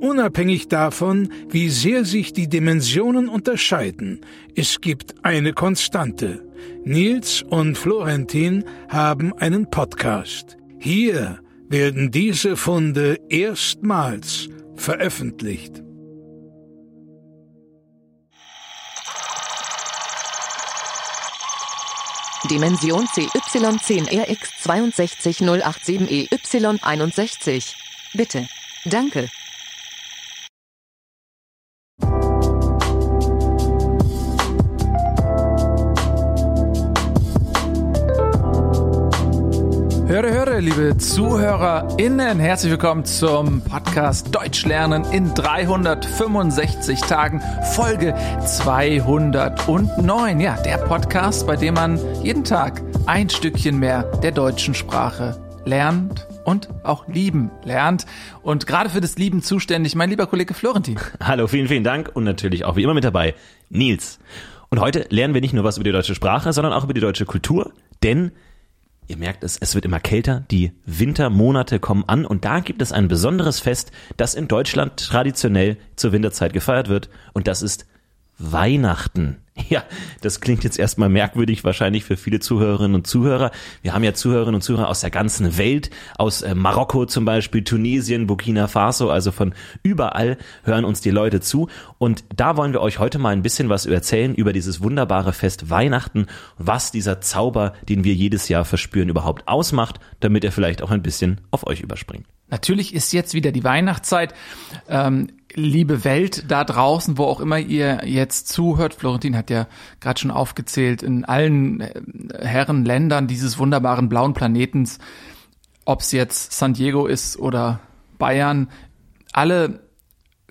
Unabhängig davon, wie sehr sich die Dimensionen unterscheiden, es gibt eine Konstante. Nils und Florentin haben einen Podcast. Hier werden diese Funde erstmals veröffentlicht. Dimension CY10RX62087EY61. Bitte. Danke. Höre, höre, liebe ZuhörerInnen, herzlich willkommen zum Podcast Deutsch lernen in 365 Tagen, Folge 209. Ja, der Podcast, bei dem man jeden Tag ein Stückchen mehr der deutschen Sprache lernt und auch lieben lernt. Und gerade für das Lieben zuständig, mein lieber Kollege Florentin. Hallo, vielen, vielen Dank und natürlich auch wie immer mit dabei Nils. Und heute lernen wir nicht nur was über die deutsche Sprache, sondern auch über die deutsche Kultur, denn Ihr merkt es, es wird immer kälter, die Wintermonate kommen an und da gibt es ein besonderes Fest, das in Deutschland traditionell zur Winterzeit gefeiert wird und das ist Weihnachten. Ja, das klingt jetzt erstmal merkwürdig, wahrscheinlich für viele Zuhörerinnen und Zuhörer. Wir haben ja Zuhörerinnen und Zuhörer aus der ganzen Welt, aus äh, Marokko zum Beispiel, Tunesien, Burkina Faso, also von überall hören uns die Leute zu. Und da wollen wir euch heute mal ein bisschen was erzählen über dieses wunderbare Fest Weihnachten, was dieser Zauber, den wir jedes Jahr verspüren, überhaupt ausmacht, damit er vielleicht auch ein bisschen auf euch überspringt. Natürlich ist jetzt wieder die Weihnachtszeit. Ähm, liebe Welt da draußen, wo auch immer ihr jetzt zuhört. Florentin hat ja gerade schon aufgezählt, in allen äh, Herren Ländern dieses wunderbaren blauen Planetens, ob es jetzt San Diego ist oder Bayern, alle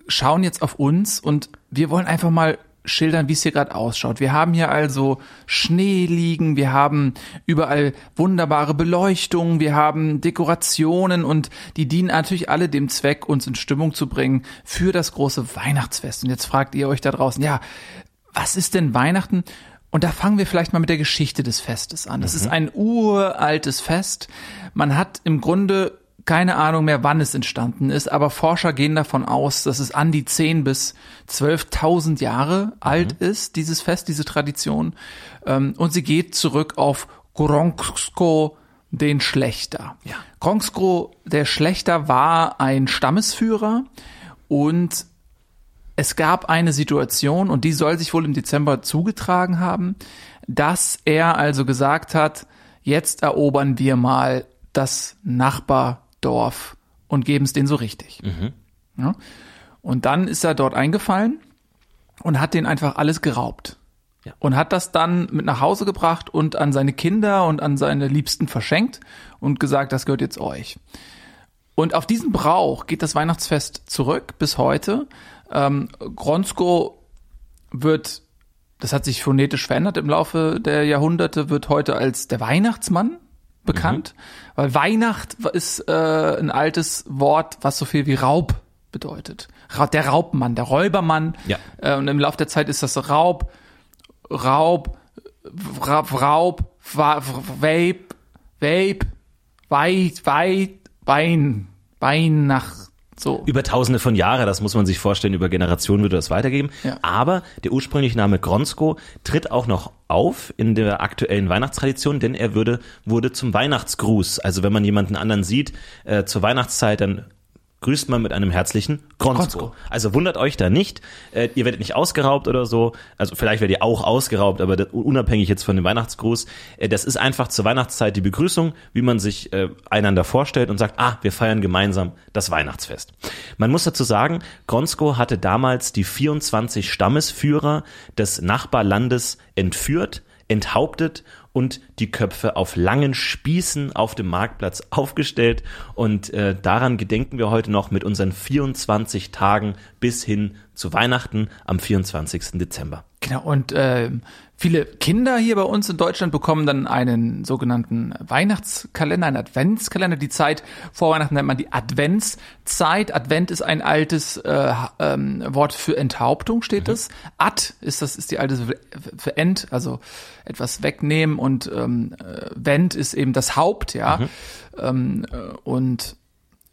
schauen jetzt auf uns und wir wollen einfach mal schildern, wie es hier gerade ausschaut. Wir haben hier also Schnee liegen, wir haben überall wunderbare Beleuchtung, wir haben Dekorationen und die dienen natürlich alle dem Zweck, uns in Stimmung zu bringen für das große Weihnachtsfest. Und jetzt fragt ihr euch da draußen, ja, was ist denn Weihnachten? Und da fangen wir vielleicht mal mit der Geschichte des Festes an. Das mhm. ist ein uraltes Fest. Man hat im Grunde keine Ahnung mehr, wann es entstanden ist, aber Forscher gehen davon aus, dass es an die 10 bis 12.000 Jahre alt mhm. ist, dieses Fest, diese Tradition. Ähm, und sie geht zurück auf Gronsko, den Schlechter. Ja. Gronsko, der Schlechter, war ein Stammesführer und es gab eine Situation, und die soll sich wohl im Dezember zugetragen haben, dass er also gesagt hat, jetzt erobern wir mal das Nachbar Dorf und geben es denen so richtig. Mhm. Ja? Und dann ist er dort eingefallen und hat denen einfach alles geraubt. Ja. Und hat das dann mit nach Hause gebracht und an seine Kinder und an seine Liebsten verschenkt und gesagt, das gehört jetzt euch. Und auf diesen Brauch geht das Weihnachtsfest zurück bis heute. Ähm, Gronsko wird, das hat sich phonetisch verändert im Laufe der Jahrhunderte, wird heute als der Weihnachtsmann bekannt, mhm. weil Weihnacht ist äh, ein altes Wort, was so viel wie Raub bedeutet. Der Raubmann, der Räubermann. Ja. Äh, und im Laufe der Zeit ist das Raub, Raub, Raub, Raub, Vape, Vape, Weit, Weit, Wein, Weihnacht. So. Über tausende von Jahren, das muss man sich vorstellen, über Generationen würde das weitergeben. Ja. Aber der ursprüngliche Name Gronsko tritt auch noch auf in der aktuellen Weihnachtstradition, denn er würde, wurde zum Weihnachtsgruß. Also wenn man jemanden anderen sieht, äh, zur Weihnachtszeit, dann grüßt man mit einem herzlichen Gronsko. Also wundert euch da nicht, äh, ihr werdet nicht ausgeraubt oder so, also vielleicht werdet ihr auch ausgeraubt, aber das, unabhängig jetzt von dem Weihnachtsgruß, äh, das ist einfach zur Weihnachtszeit die Begrüßung, wie man sich äh, einander vorstellt und sagt, ah, wir feiern gemeinsam das Weihnachtsfest. Man muss dazu sagen, Gronsko hatte damals die 24 Stammesführer des Nachbarlandes entführt, enthauptet und die Köpfe auf langen Spießen auf dem Marktplatz aufgestellt. Und äh, daran gedenken wir heute noch mit unseren 24 Tagen bis hin zu Weihnachten am 24. Dezember. Genau, und äh, viele Kinder hier bei uns in Deutschland bekommen dann einen sogenannten Weihnachtskalender, einen Adventskalender. Die Zeit vor Weihnachten nennt man die Adventszeit. Advent ist ein altes äh, ähm, Wort für Enthauptung, steht Mhm. es. Ad ist das ist die alte für, End, also etwas wegnehmen und ähm, äh, Vent ist eben das Haupt, ja. Mhm. Ähm, äh, und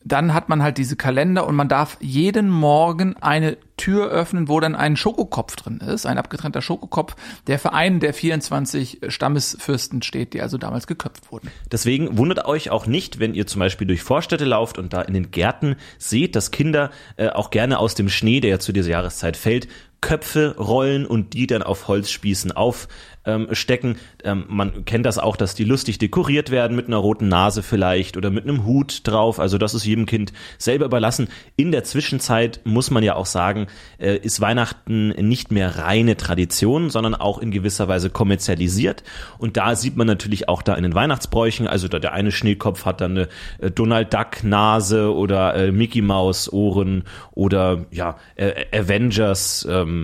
dann hat man halt diese Kalender und man darf jeden Morgen eine Tür öffnen, wo dann ein Schokokopf drin ist, ein abgetrennter Schokokopf, der für einen der 24 Stammesfürsten steht, die also damals geköpft wurden. Deswegen wundert euch auch nicht, wenn ihr zum Beispiel durch Vorstädte lauft und da in den Gärten seht, dass Kinder äh, auch gerne aus dem Schnee, der ja zu dieser Jahreszeit fällt, Köpfe rollen und die dann auf Holzspießen aufstecken. Ähm, man kennt das auch, dass die lustig dekoriert werden mit einer roten Nase vielleicht oder mit einem Hut drauf. Also das ist jedem Kind selber überlassen. In der Zwischenzeit muss man ja auch sagen, äh, ist Weihnachten nicht mehr reine Tradition, sondern auch in gewisser Weise kommerzialisiert. Und da sieht man natürlich auch da in den Weihnachtsbräuchen, also da der eine Schneekopf hat dann eine äh, Donald Duck Nase oder äh, Mickey Maus Ohren oder ja äh, Avengers ähm,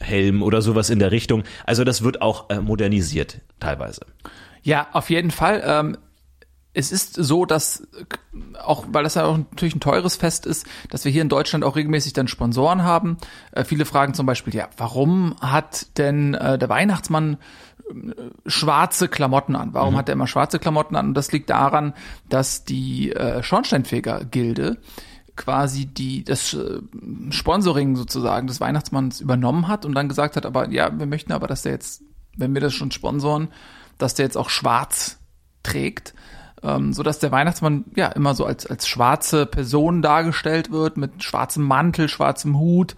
Helm oder sowas in der Richtung. Also das wird auch äh, modernisiert teilweise. Ja, auf jeden Fall. Ähm, es ist so, dass äh, auch, weil das ja auch natürlich ein teures Fest ist, dass wir hier in Deutschland auch regelmäßig dann Sponsoren haben. Äh, viele fragen zum Beispiel, ja, warum hat denn äh, der Weihnachtsmann äh, schwarze Klamotten an? Warum hat er immer schwarze Klamotten an? Und das liegt daran, dass die äh, Schornsteinfeger-Gilde quasi die das äh, Sponsoring sozusagen des Weihnachtsmanns übernommen hat und dann gesagt hat, aber ja, wir möchten aber, dass der jetzt, wenn wir das schon sponsoren, dass der jetzt auch schwarz trägt, ähm, so dass der Weihnachtsmann ja immer so als als schwarze Person dargestellt wird mit schwarzem Mantel, schwarzem Hut,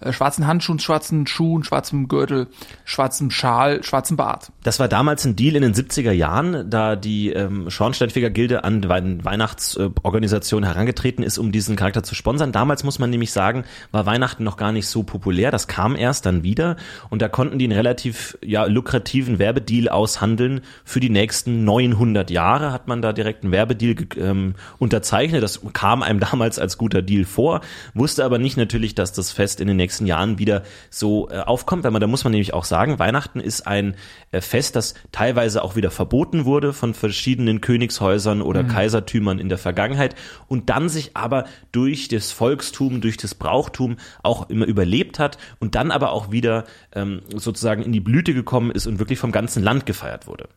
äh, schwarzen Handschuhen, schwarzen Schuhen, schwarzem Gürtel, schwarzem Schal, schwarzem Bart. Das war damals ein Deal in den 70er Jahren, da die ähm, Schornsteinfeger-Gilde an die Weihn- Weihnachtsorganisation herangetreten ist, um diesen Charakter zu sponsern. Damals muss man nämlich sagen, war Weihnachten noch gar nicht so populär. Das kam erst dann wieder und da konnten die einen relativ ja, lukrativen Werbedeal aushandeln. Für die nächsten 900 Jahre hat man da direkt einen Werbedeal ähm, unterzeichnet. Das kam einem damals als guter Deal vor, wusste aber nicht natürlich, dass das Fest in den nächsten Jahren wieder so äh, aufkommt. Weil man, da muss man nämlich auch sagen, Weihnachten ist ein äh, Fest, das teilweise auch wieder verboten wurde von verschiedenen Königshäusern oder Kaisertümern in der Vergangenheit und dann sich aber durch das Volkstum, durch das Brauchtum auch immer überlebt hat und dann aber auch wieder ähm, sozusagen in die Blüte gekommen ist und wirklich vom ganzen Land gefeiert wurde.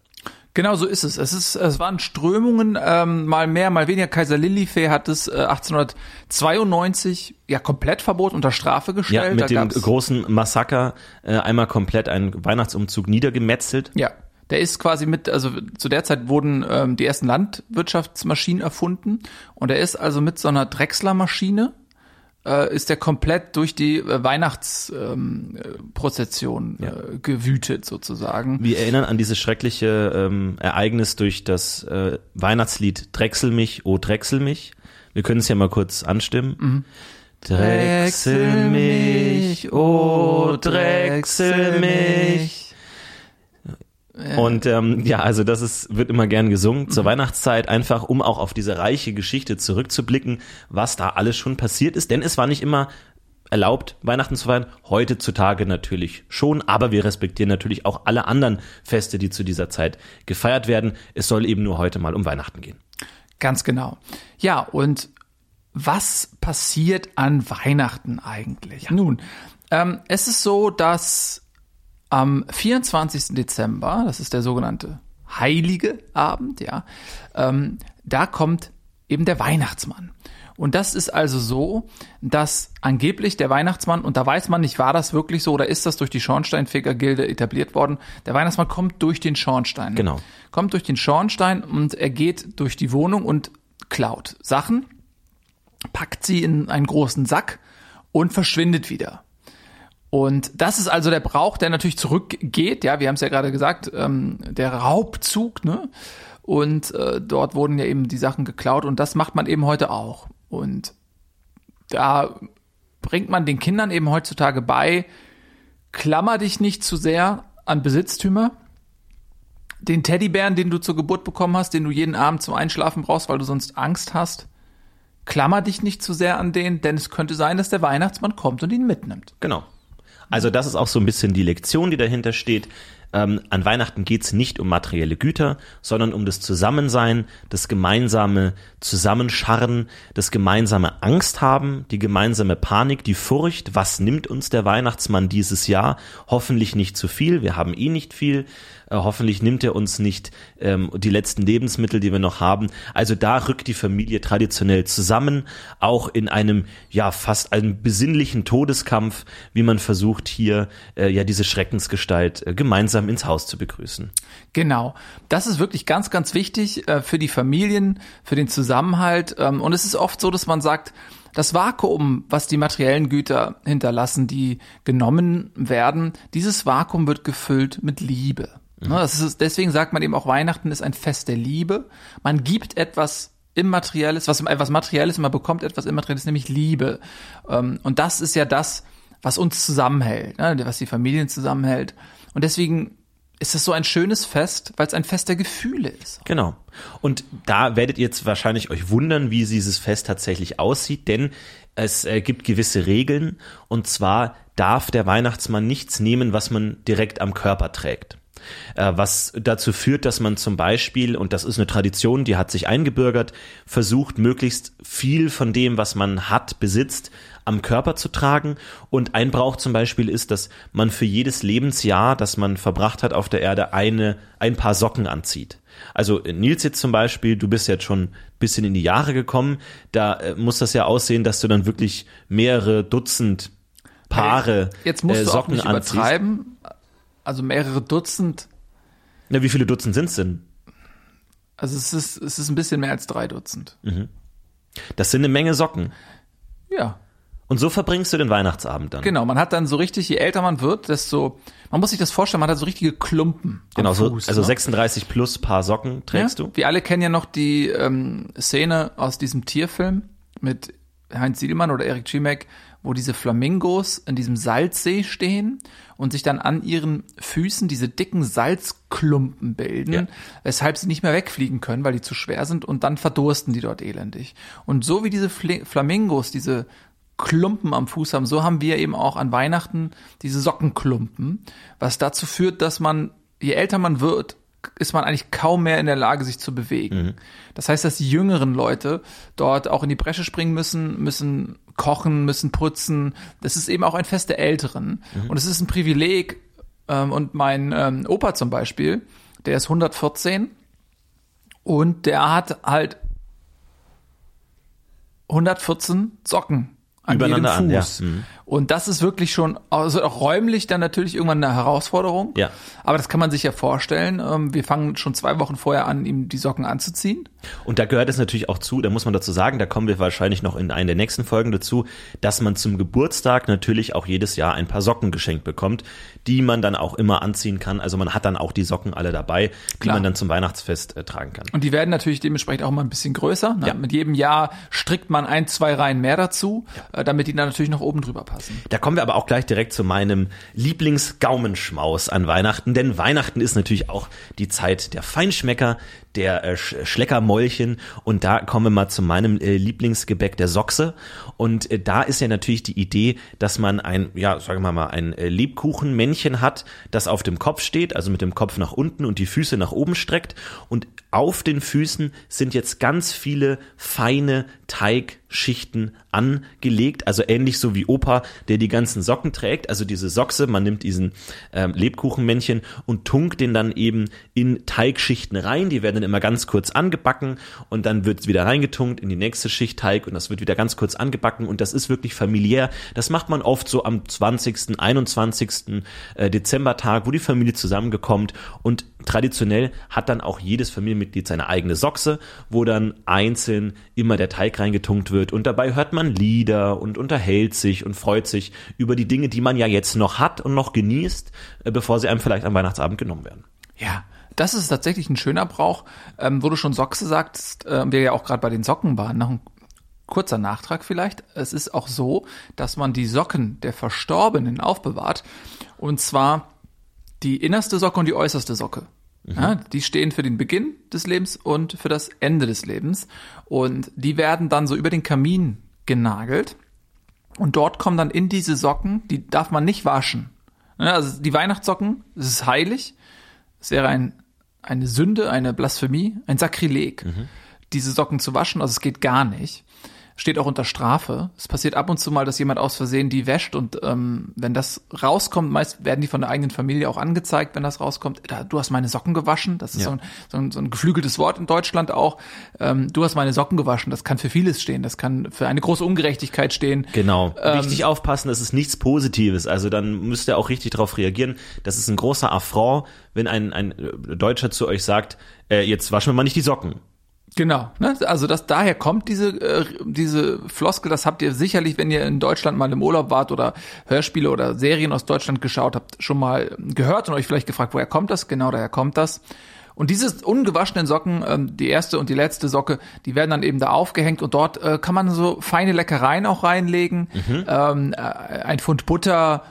Genau so ist es. Es ist, es waren Strömungen, ähm, mal mehr, mal weniger. Kaiser Lilifee hat es äh, 1892 ja komplett verboten unter Strafe Ja, gestellt. mit Da dem großen Massaker äh, einmal komplett einen Weihnachtsumzug niedergemetzelt. Ja, der ist quasi mit, also zu der Zeit wurden ähm, die ersten Landwirtschaftsmaschinen erfunden und er ist also mit so einer Drechslermaschine äh, ist der komplett durch die äh, Weihnachtsprozession ähm, äh, Prozession, äh, gewütet sozusagen. Wir erinnern an dieses schreckliche ähm, Ereignis durch das äh, Weihnachtslied Drechsel mich, oh Drechsel mich. Wir können es ja mal kurz anstimmen. Mhm. Drechsel mich, oh Drechsel mich. Und ähm, ja, also das ist, wird immer gern gesungen zur Weihnachtszeit, einfach um auch auf diese reiche Geschichte zurückzublicken, was da alles schon passiert ist. Denn es war nicht immer erlaubt, Weihnachten zu feiern. Heutzutage natürlich schon, aber wir respektieren natürlich auch alle anderen Feste, die zu dieser Zeit gefeiert werden. Es soll eben nur heute mal um Weihnachten gehen. Ganz genau. Ja, und was passiert an Weihnachten eigentlich? Nun, ähm, es ist so, dass am 24. Dezember, das ist der sogenannte Heilige Abend, ja, ähm, da kommt eben der Weihnachtsmann. Und das ist also so, dass angeblich der Weihnachtsmann, und da weiß man nicht, war das wirklich so oder ist das durch die Schornsteinfeger-Gilde etabliert worden, der Weihnachtsmann kommt durch den Schornstein. Genau. Kommt durch den Schornstein und er geht durch die Wohnung und klaut Sachen, packt sie in einen großen Sack und verschwindet wieder. Und das ist also der Brauch, der natürlich zurückgeht. Ja, wir haben es ja gerade gesagt, ähm, der Raubzug, ne? Und äh, dort wurden ja eben die Sachen geklaut und das macht man eben heute auch. Und da bringt man den Kindern eben heutzutage bei, klammer dich nicht zu sehr an Besitztümer, Den Teddybären, den du zur Geburt bekommen hast, den du jeden Abend zum Einschlafen brauchst, weil du sonst Angst hast, klammer dich nicht zu sehr an den, denn es könnte sein, dass der Weihnachtsmann kommt und ihn mitnimmt. Genau. Also das ist auch so ein bisschen die Lektion, die dahinter steht. Ähm, an Weihnachten geht's nicht um materielle Güter, sondern um das Zusammensein, das gemeinsame Zusammenscharren, das gemeinsame Angst haben, die gemeinsame Panik, die Furcht. Was nimmt uns der Weihnachtsmann dieses Jahr? Hoffentlich nicht zu viel. Wir haben eh nicht viel. Äh, hoffentlich nimmt er uns nicht ähm, die letzten Lebensmittel, die wir noch haben. Also da rückt die Familie traditionell zusammen, auch in einem ja fast einem besinnlichen Todeskampf, wie man versucht hier äh, ja diese Schreckensgestalt äh, gemeinsam ins Haus zu begrüßen. Genau. Das ist wirklich ganz, ganz wichtig äh, für die Familien, für den Zusammenhalt. Ähm, und es ist oft so, dass man sagt, das Vakuum, was die materiellen Güter hinterlassen, die genommen werden, dieses Vakuum wird gefüllt mit Liebe. Mhm. Das ist, deswegen sagt man eben auch, Weihnachten ist ein Fest der Liebe. Man gibt etwas Immaterielles, was etwas Materielles, man bekommt etwas Immaterielles, nämlich Liebe. Ähm, und das ist ja das, was uns zusammenhält, ne, was die Familien zusammenhält. Und deswegen ist es so ein schönes Fest, weil es ein Fest der Gefühle ist. Genau. Und da werdet ihr jetzt wahrscheinlich euch wundern, wie dieses Fest tatsächlich aussieht, denn es äh, gibt gewisse Regeln und zwar darf der Weihnachtsmann nichts nehmen, was man direkt am Körper trägt. Äh, was dazu führt, dass man zum Beispiel, und das ist eine Tradition, die hat sich eingebürgert, versucht, möglichst viel von dem, was man hat, besitzt, am Körper zu tragen. Und ein Brauch zum Beispiel ist, dass man für jedes Lebensjahr, das man verbracht hat auf der Erde, eine, ein paar Socken anzieht. Also Nils jetzt zum Beispiel, du bist jetzt schon ein bisschen in die Jahre gekommen, da äh, muss das ja aussehen, dass du dann wirklich mehrere Dutzend Paare Jetzt musst äh, du auch Socken nicht anziehst. übertreiben. Also mehrere Dutzend. Na, wie viele Dutzend sind's denn? Also es ist, es ist ein bisschen mehr als drei Dutzend. Das sind eine Menge Socken. Ja. Und so verbringst du den Weihnachtsabend dann. Genau, man hat dann so richtig, je älter man wird, desto, man muss sich das vorstellen, man hat so richtige Klumpen. Genau, am so, Fuß, also ne? 36 plus Paar Socken trägst ja? du. Wir alle kennen ja noch die ähm, Szene aus diesem Tierfilm mit Heinz Siedelmann oder Eric Chimek, wo diese Flamingos in diesem Salzsee stehen und sich dann an ihren Füßen diese dicken Salzklumpen bilden, Ja. weshalb sie nicht mehr wegfliegen können, weil die zu schwer sind und dann verdursten die dort elendig. Und so wie diese Fle Flamingos diese Klumpen am Fuß haben, so haben wir eben auch an Weihnachten diese Sockenklumpen, was dazu führt, dass man, je älter man wird, ist man eigentlich kaum mehr in der Lage, sich zu bewegen. Das heißt, dass die jüngeren Leute dort auch in die Bresche springen müssen, müssen kochen, müssen putzen. Das ist eben auch ein Fest der Älteren. Und es ist ein Privileg. Ähm, und mein ähm, Opa zum Beispiel, der ist 114 und der hat halt 114 Socken an Übereinander jedem an, ja. Fuß. Mhm. Und das ist wirklich schon, also auch räumlich dann natürlich irgendwann eine Herausforderung. Ja. Aber das kann man sich ja vorstellen. Ähm, Wir fangen schon zwei Wochen vorher an, ihm die Socken anzuziehen. Und da gehört es natürlich auch zu, da muss man dazu sagen, da kommen wir wahrscheinlich noch in einer der nächsten Folgen dazu, dass man zum Geburtstag natürlich auch jedes Jahr ein paar Socken geschenkt bekommt, die man dann auch immer anziehen kann. Also man hat dann auch die Socken alle dabei, die Klar. man dann zum Weihnachtsfest äh, tragen kann. Und die werden natürlich dementsprechend auch mal ein bisschen größer. Ne? Ja. Mit jedem Jahr strickt man ein, zwei Reihen mehr dazu, äh, damit die dann natürlich noch oben drüber passen. Da kommen wir aber auch gleich direkt zu meinem Lieblingsgaumenschmaus an Weihnachten, denn Weihnachten ist natürlich auch die Zeit der Feinschmecker, der äh, Sch- Schleckermäulchen. Und da kommen wir mal zu meinem äh, Lieblingsgebäck der Sochse und äh, da ist ja natürlich die Idee, dass man ein, ja, sagen wir mal, ein äh, Lebkuchenmännchen hat, das auf dem Kopf steht, also mit dem Kopf nach unten und die Füße nach oben streckt. Und auf den Füßen sind jetzt ganz viele feine Teigschichten angelegt, also ähnlich so wie Opa, der die ganzen Socken trägt, also diese Sochse, man nimmt diesen ähm, Lebkuchenmännchen und tunkt den dann eben in Teigschichten rein, die werden dann immer ganz kurz angebacken und dann wird wieder reingetunkt in die nächste Schicht Teig und das wird wieder ganz kurz angebacken. Und das ist wirklich familiär, das macht man oft so am 20., 21. äh, Dezembertag, wo die Familie zusammengekommt. Und traditionell hat dann auch jedes Familienmitglied seine eigene Sochse, wo dann einzeln immer der Teig reingetunkt wird und dabei hört man Lieder und unterhält sich und freut sich über die Dinge, die man ja jetzt noch hat und noch genießt, äh, bevor sie einem vielleicht am Weihnachtsabend genommen werden. Ja, das ist tatsächlich ein schöner Brauch, ähm, wo du schon Sochse sagst, äh, wir ja auch gerade bei den Socken waren. Noch ein kurzer Nachtrag vielleicht. Es ist auch so, dass man die Socken der Verstorbenen aufbewahrt. Und zwar die innerste Socke und die äußerste Socke. Ja, die stehen für den Beginn des Lebens und für das Ende des Lebens. Und die werden dann so über den Kamin genagelt. Und dort kommen dann in diese Socken, die darf man nicht waschen. Also die Weihnachtssocken, das ist heilig. Es wäre ein, eine Sünde, eine Blasphemie, ein Sakrileg, diese Socken zu waschen. Also es geht gar nicht. Steht auch unter Strafe. Es passiert ab und zu mal, dass jemand aus Versehen die wäscht und ähm, wenn das rauskommt, meist werden die von der eigenen Familie auch angezeigt, wenn das rauskommt. Da, du hast meine Socken gewaschen. Das ist Ja. so, ein, so, ein, so ein geflügeltes Wort in Deutschland auch. Ähm, du hast meine Socken gewaschen. Das kann für vieles stehen. Das kann für eine große Ungerechtigkeit stehen. Genau. Ähm, richtig aufpassen, das ist nichts Positives. Also dann müsst ihr auch richtig darauf reagieren. Das ist ein großer Affront, wenn ein, ein äh, Deutscher zu euch sagt, äh, jetzt waschen wir mal nicht die Socken. Genau, ne? also das daher kommt diese äh, diese Floskel, das habt ihr sicherlich, wenn ihr in Deutschland mal im Urlaub wart oder Hörspiele oder Serien aus Deutschland geschaut habt, schon mal gehört und euch vielleicht gefragt, woher kommt das? Genau, daher kommt das. Und diese ungewaschenen Socken, ähm, die erste und die letzte Socke, die werden dann eben da aufgehängt und dort äh, kann man so feine Leckereien auch reinlegen, ähm, äh, ein Pfund Butter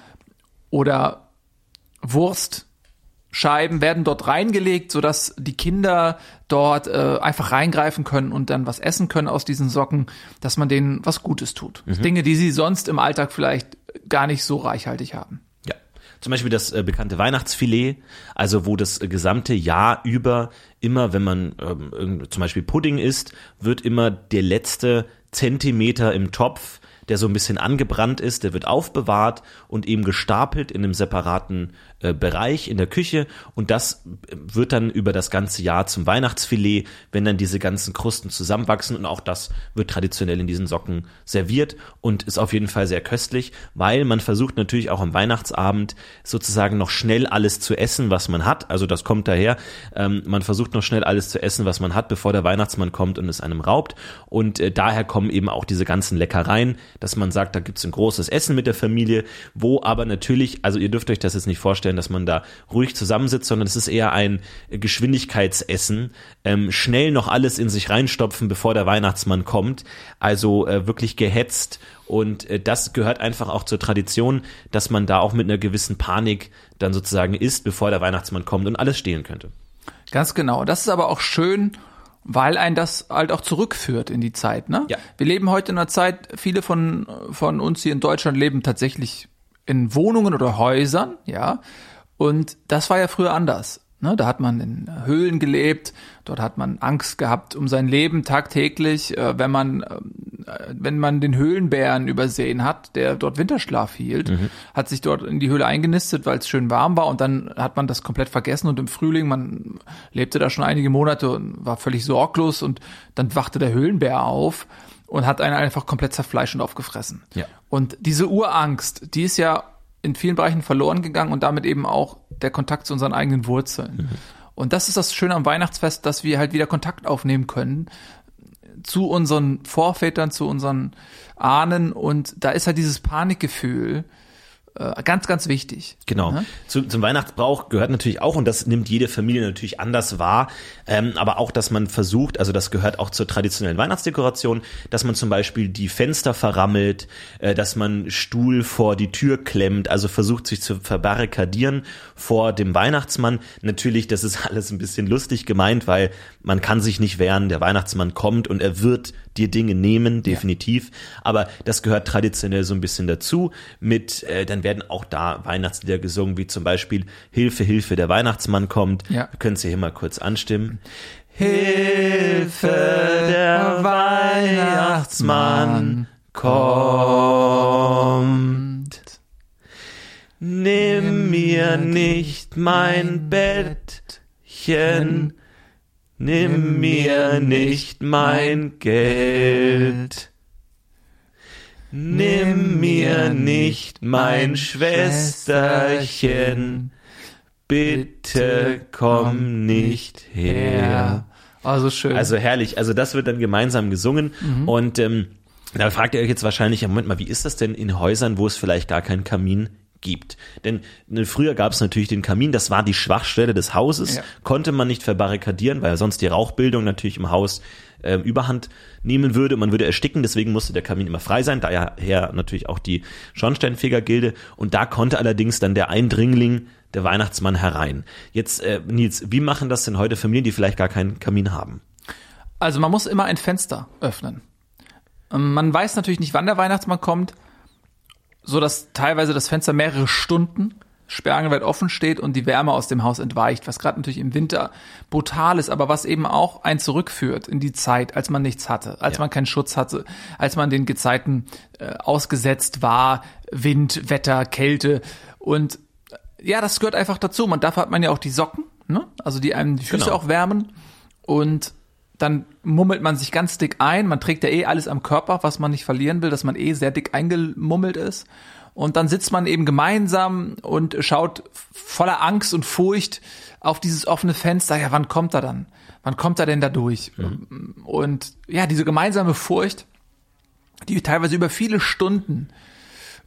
oder Wurst, Scheiben werden dort reingelegt, sodass die Kinder dort äh, einfach reingreifen können und dann was essen können aus diesen Socken, dass man denen was Gutes tut. Dinge, die sie sonst im Alltag vielleicht gar nicht so reichhaltig haben. Ja. Zum Beispiel das äh, bekannte Weihnachtsfilet, also wo das äh, gesamte Jahr über immer, wenn man ähm, zum Beispiel Pudding isst, wird immer der letzte Zentimeter im Topf, der so ein bisschen angebrannt ist, der wird aufbewahrt und eben gestapelt in einem separaten äh, Bereich in der Küche und das wird dann über das ganze Jahr zum Weihnachtsfilet, wenn dann diese ganzen Krusten zusammenwachsen und auch das wird traditionell in diesen Socken serviert und ist auf jeden Fall sehr köstlich, weil man versucht natürlich auch am Weihnachtsabend sozusagen noch schnell alles zu essen, was man hat. Also das kommt daher, ähm, man versucht noch schnell alles zu essen, was man hat, bevor der Weihnachtsmann kommt und es einem raubt und äh, daher kommen eben auch diese ganzen Leckereien, dass man sagt, da gibt's ein großes Essen mit der Familie, wo aber natürlich, also ihr dürft euch das jetzt nicht vorstellen, dass man da ruhig zusammensitzt, sondern es ist eher ein Geschwindigkeitsessen, ähm, schnell noch alles in sich reinstopfen, bevor der Weihnachtsmann kommt, also äh, wirklich gehetzt und äh, das gehört einfach auch zur Tradition, dass man da auch mit einer gewissen Panik dann sozusagen isst, bevor der Weihnachtsmann kommt und alles stehlen könnte. Ganz genau. Das ist aber auch schön, weil ein das halt auch zurückführt in die Zeit. Ne? Ja. Wir leben heute in einer Zeit, viele von, von uns hier in Deutschland leben tatsächlich in Wohnungen oder Häusern, ja. Und das war ja früher anders. Ne? Da hat man in Höhlen gelebt, dort hat man Angst gehabt um sein Leben tagtäglich, äh, wenn man ähm, äh, wenn man den Höhlenbären übersehen hat, der dort Winterschlaf hielt, hat sich dort in die Höhle eingenistet, weil es schön warm war und dann hat man das komplett vergessen und im Frühling, man lebte da schon einige Monate und war völlig sorglos und dann wachte der Höhlenbär auf und hat einen einfach komplett zerfleischt und aufgefressen. Ja. Und diese Urangst, die ist ja in vielen Bereichen verloren gegangen und damit eben auch der Kontakt zu unseren eigenen Wurzeln. Und das ist das Schöne am Weihnachtsfest, dass wir halt wieder Kontakt aufnehmen können zu unseren Vorvätern, zu unseren Ahnen und da ist halt dieses Panikgefühl ganz, ganz wichtig. Genau. Ne? Zu, zum Weihnachtsbrauch gehört natürlich auch, und das nimmt jede Familie natürlich anders wahr, ähm, aber auch, dass man versucht, also das gehört auch zur traditionellen Weihnachtsdekoration, dass man zum Beispiel die Fenster verrammelt, äh, dass man Stuhl vor die Tür klemmt, also versucht sich zu verbarrikadieren vor dem Weihnachtsmann. Natürlich, das ist alles ein bisschen lustig gemeint, weil man kann sich nicht wehren, der Weihnachtsmann kommt und er wird dir Dinge nehmen, definitiv. Aber das gehört traditionell so ein bisschen dazu. Mit, äh, dann werden auch da Weihnachtslieder gesungen, wie zum Beispiel Hilfe, Hilfe, der Weihnachtsmann kommt. Ja. Wir können es hier mal kurz anstimmen. Hilfe, der Weihnachtsmann kommt. Nimm mir nicht mein Bettchen, nimm mir nicht mein Geld. Nimm mir nicht mein Schwesterchen, bitte komm nicht her. Also schön. Also herrlich. Also das wird dann gemeinsam gesungen und ähm, da fragt ihr euch jetzt wahrscheinlich, ja, Moment mal, wie ist das denn in Häusern, wo es vielleicht gar keinen Kamin gibt? Denn ne, früher gab es natürlich den Kamin, das war die Schwachstelle des Hauses, Ja. konnte man nicht verbarrikadieren, weil sonst die Rauchbildung natürlich im Haus äh, Überhand nehmen würde. Man würde ersticken, deswegen musste der Kamin immer frei sein, daher natürlich auch die Schornsteinfegergilde. Und da konnte allerdings dann der Eindringling, der Weihnachtsmann herein. Jetzt, äh, Nils, wie machen das denn heute Familien, die vielleicht gar keinen Kamin haben? Also man muss immer ein Fenster öffnen. Ähm, Man weiß natürlich nicht, wann der Weihnachtsmann kommt, so dass teilweise das Fenster mehrere Stunden sperrangelweit offen steht und die Wärme aus dem Haus entweicht, was gerade natürlich im Winter brutal ist, aber was eben auch ein zurückführt in die Zeit, als man nichts hatte, als Ja. man keinen Schutz hatte, als man den Gezeiten äh, ausgesetzt war, Wind, Wetter, Kälte und äh, ja, das gehört einfach dazu. Man dafür hat man ja auch die Socken, ne? Also die einem die Füße Genau. auch wärmen und dann mummelt man sich ganz dick ein. Man trägt ja eh alles am Körper, was man nicht verlieren will, dass man eh sehr dick eingemummelt ist. Und dann sitzt man eben gemeinsam und schaut voller Angst und Furcht auf dieses offene Fenster. Ja, wann kommt er dann? Wann kommt er denn da durch? Und ja, diese gemeinsame Furcht, die teilweise über viele Stunden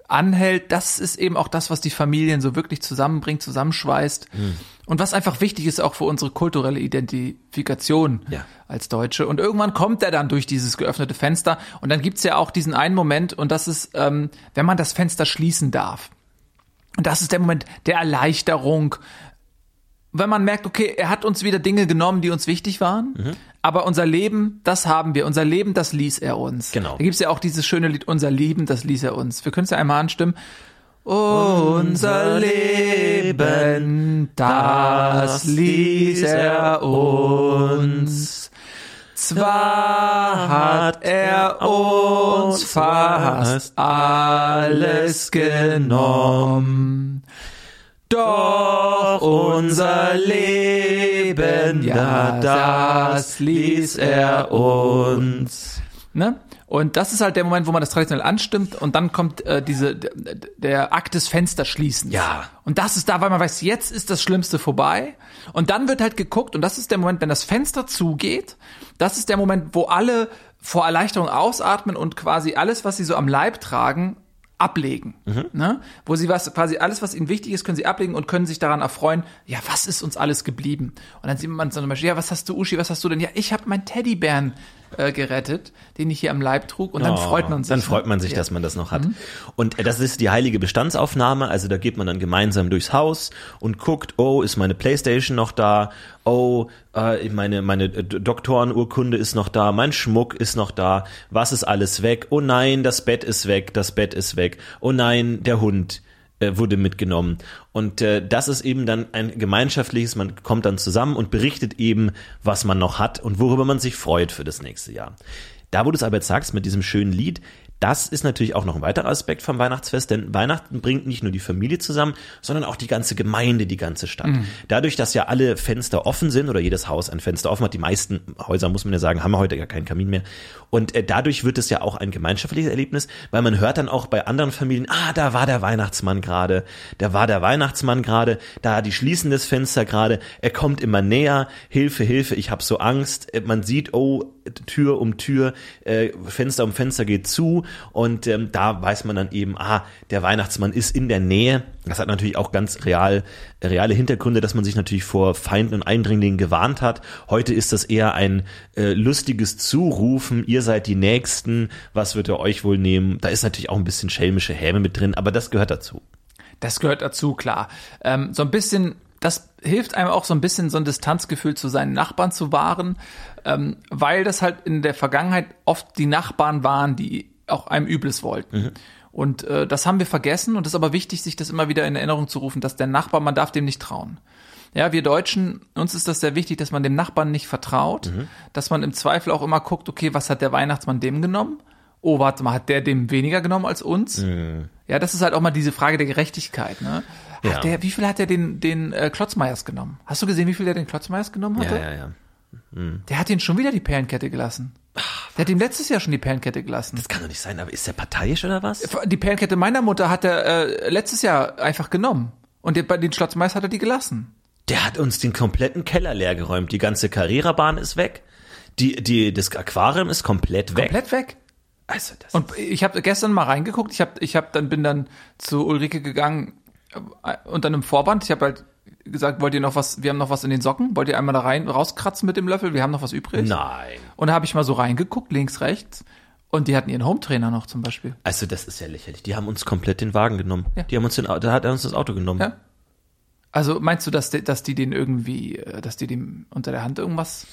anhält, das ist eben auch das, was die Familien so wirklich zusammenbringt, zusammenschweißt. Und was einfach wichtig ist auch für unsere kulturelle Identifikation Ja. als Deutsche. Und irgendwann kommt er dann durch dieses geöffnete Fenster. Und dann gibt's ja auch diesen einen Moment, und das ist, ähm, wenn man das Fenster schließen darf. Und das ist der Moment der Erleichterung, wenn man merkt, okay, er hat uns wieder Dinge genommen, die uns wichtig waren, Mhm. Aber unser Leben, das haben wir. Unser Leben, das ließ er uns. Genau. Da gibt's ja auch dieses schöne Lied, Unser Leben, das ließ er uns. Wir können es ja einmal anstimmen. Unser Leben, das ließ er uns. Zwar hat er uns fast alles genommen, doch unser Leben, ja, das ließ er uns. Ne? Und das ist halt der Moment, wo man das traditionell anstimmt und dann kommt äh, diese der, Akt des Fensterschließens. Ja. Und das ist da, weil man weiß, jetzt ist das Schlimmste vorbei. Und dann wird halt geguckt und das ist der Moment, wenn das Fenster zugeht. Das ist der Moment, wo alle vor Erleichterung ausatmen und quasi alles, was sie so am Leib tragen, ablegen. Ne? Wo sie was, quasi alles, was ihnen wichtig ist, können sie ablegen und können sich daran erfreuen, ja, was ist uns alles geblieben? Und dann sieht man zum Beispiel, ja, was hast du, Uschi, was hast du denn? Ja, ich habe meinen Teddybären äh, gerettet, den ich hier am Leib trug und dann Oh, freut man sich. Dann ne? freut man sich, Ja. dass man das noch hat. Und äh, das ist die heilige Bestandsaufnahme. Also da geht man dann gemeinsam durchs Haus und guckt, oh, ist meine Playstation noch da? Oh, äh, meine, meine Doktorenurkunde ist noch da, mein Schmuck ist noch da, was ist alles weg? Oh nein, das Bett ist weg, das Bett ist weg. Oh nein, der Hund wurde mitgenommen. Und äh, das ist eben dann ein gemeinschaftliches, man kommt dann zusammen und berichtet eben, was man noch hat und worüber man sich freut für das nächste Jahr. Da, wo du es aber jetzt sagst, mit diesem schönen Lied, das ist natürlich auch noch ein weiterer Aspekt vom Weihnachtsfest, denn Weihnachten bringt nicht nur die Familie zusammen, sondern auch die ganze Gemeinde, die ganze Stadt. Dadurch, dass ja alle Fenster offen sind oder jedes Haus ein Fenster offen hat, die meisten Häuser, muss man ja sagen, haben heute gar keinen Kamin mehr. Und äh, dadurch wird es ja auch ein gemeinschaftliches Erlebnis, weil man hört dann auch bei anderen Familien, ah, da war der Weihnachtsmann gerade, da war der Weihnachtsmann gerade, da die schließen das Fenster gerade, er kommt immer näher, Hilfe, Hilfe, ich habe so Angst. Äh, Man sieht, oh, Tür um Tür, äh, Fenster um Fenster geht zu und ähm, da weiß man dann eben, ah, der Weihnachtsmann ist in der Nähe. Das hat natürlich auch ganz real, reale Hintergründe, dass man sich natürlich vor Feinden und Eindringlingen gewarnt hat. Heute ist das eher ein äh, lustiges Zurufen, ihr seid die Nächsten, was wird er euch wohl nehmen? Da ist natürlich auch ein bisschen schelmische Häme mit drin, aber das gehört dazu. Das gehört dazu, klar. Ähm, so ein bisschen, das hilft einem auch so ein bisschen so ein Distanzgefühl zu seinen Nachbarn zu wahren, ähm, weil das halt in der Vergangenheit oft die Nachbarn waren, die auch einem Übles wollten. Und äh, das haben wir vergessen und es ist aber wichtig, sich das immer wieder in Erinnerung zu rufen, dass der Nachbar, man darf dem nicht trauen. Ja, wir Deutschen, uns ist das sehr wichtig, dass man dem Nachbarn nicht vertraut, dass man im Zweifel auch immer guckt, okay, was hat der Weihnachtsmann dem genommen? Oh, warte mal, hat der dem weniger genommen als uns? Ja, das ist halt auch mal diese Frage der Gerechtigkeit. Ne? Hat Ja. der, wie viel hat er den, den äh, Klotzmeyers genommen? Hast du gesehen, wie viel der den Klotzmeyers genommen hatte? ja. Der hat ihn schon wieder die Perlenkette gelassen. Der hat ihm letztes Jahr schon die Perlenkette gelassen. Das kann doch nicht sein, aber ist der parteiisch oder was? Die Perlenkette meiner Mutter hat er äh, letztes Jahr einfach genommen. Und der, bei den Klotzmeyers hat er die gelassen. Der hat uns den kompletten Keller leer geräumt. Die ganze Carrera-Bahn ist weg. Die, die, das Aquarium ist komplett weg. Komplett weg. Also das Und ich habe gestern mal reingeguckt. Ich habe, ich habe dann bin dann zu Ulrike gegangen äh, unter einem Vorband. Ich habe halt gesagt, wollt ihr noch was, wir haben noch was in den Socken, wollt ihr einmal da rein, rauskratzen mit dem Löffel, wir haben noch was übrig. Nein. Und da habe ich mal so reingeguckt, links, rechts. Und die hatten ihren Hometrainer noch zum Beispiel. Also das ist ja lächerlich. Die haben uns komplett den Wagen genommen. Ja. Die haben uns den, da hat er uns das Auto genommen. Ja. Also meinst du, dass, die- dass die den irgendwie, äh, dass die dem unter der Hand irgendwas?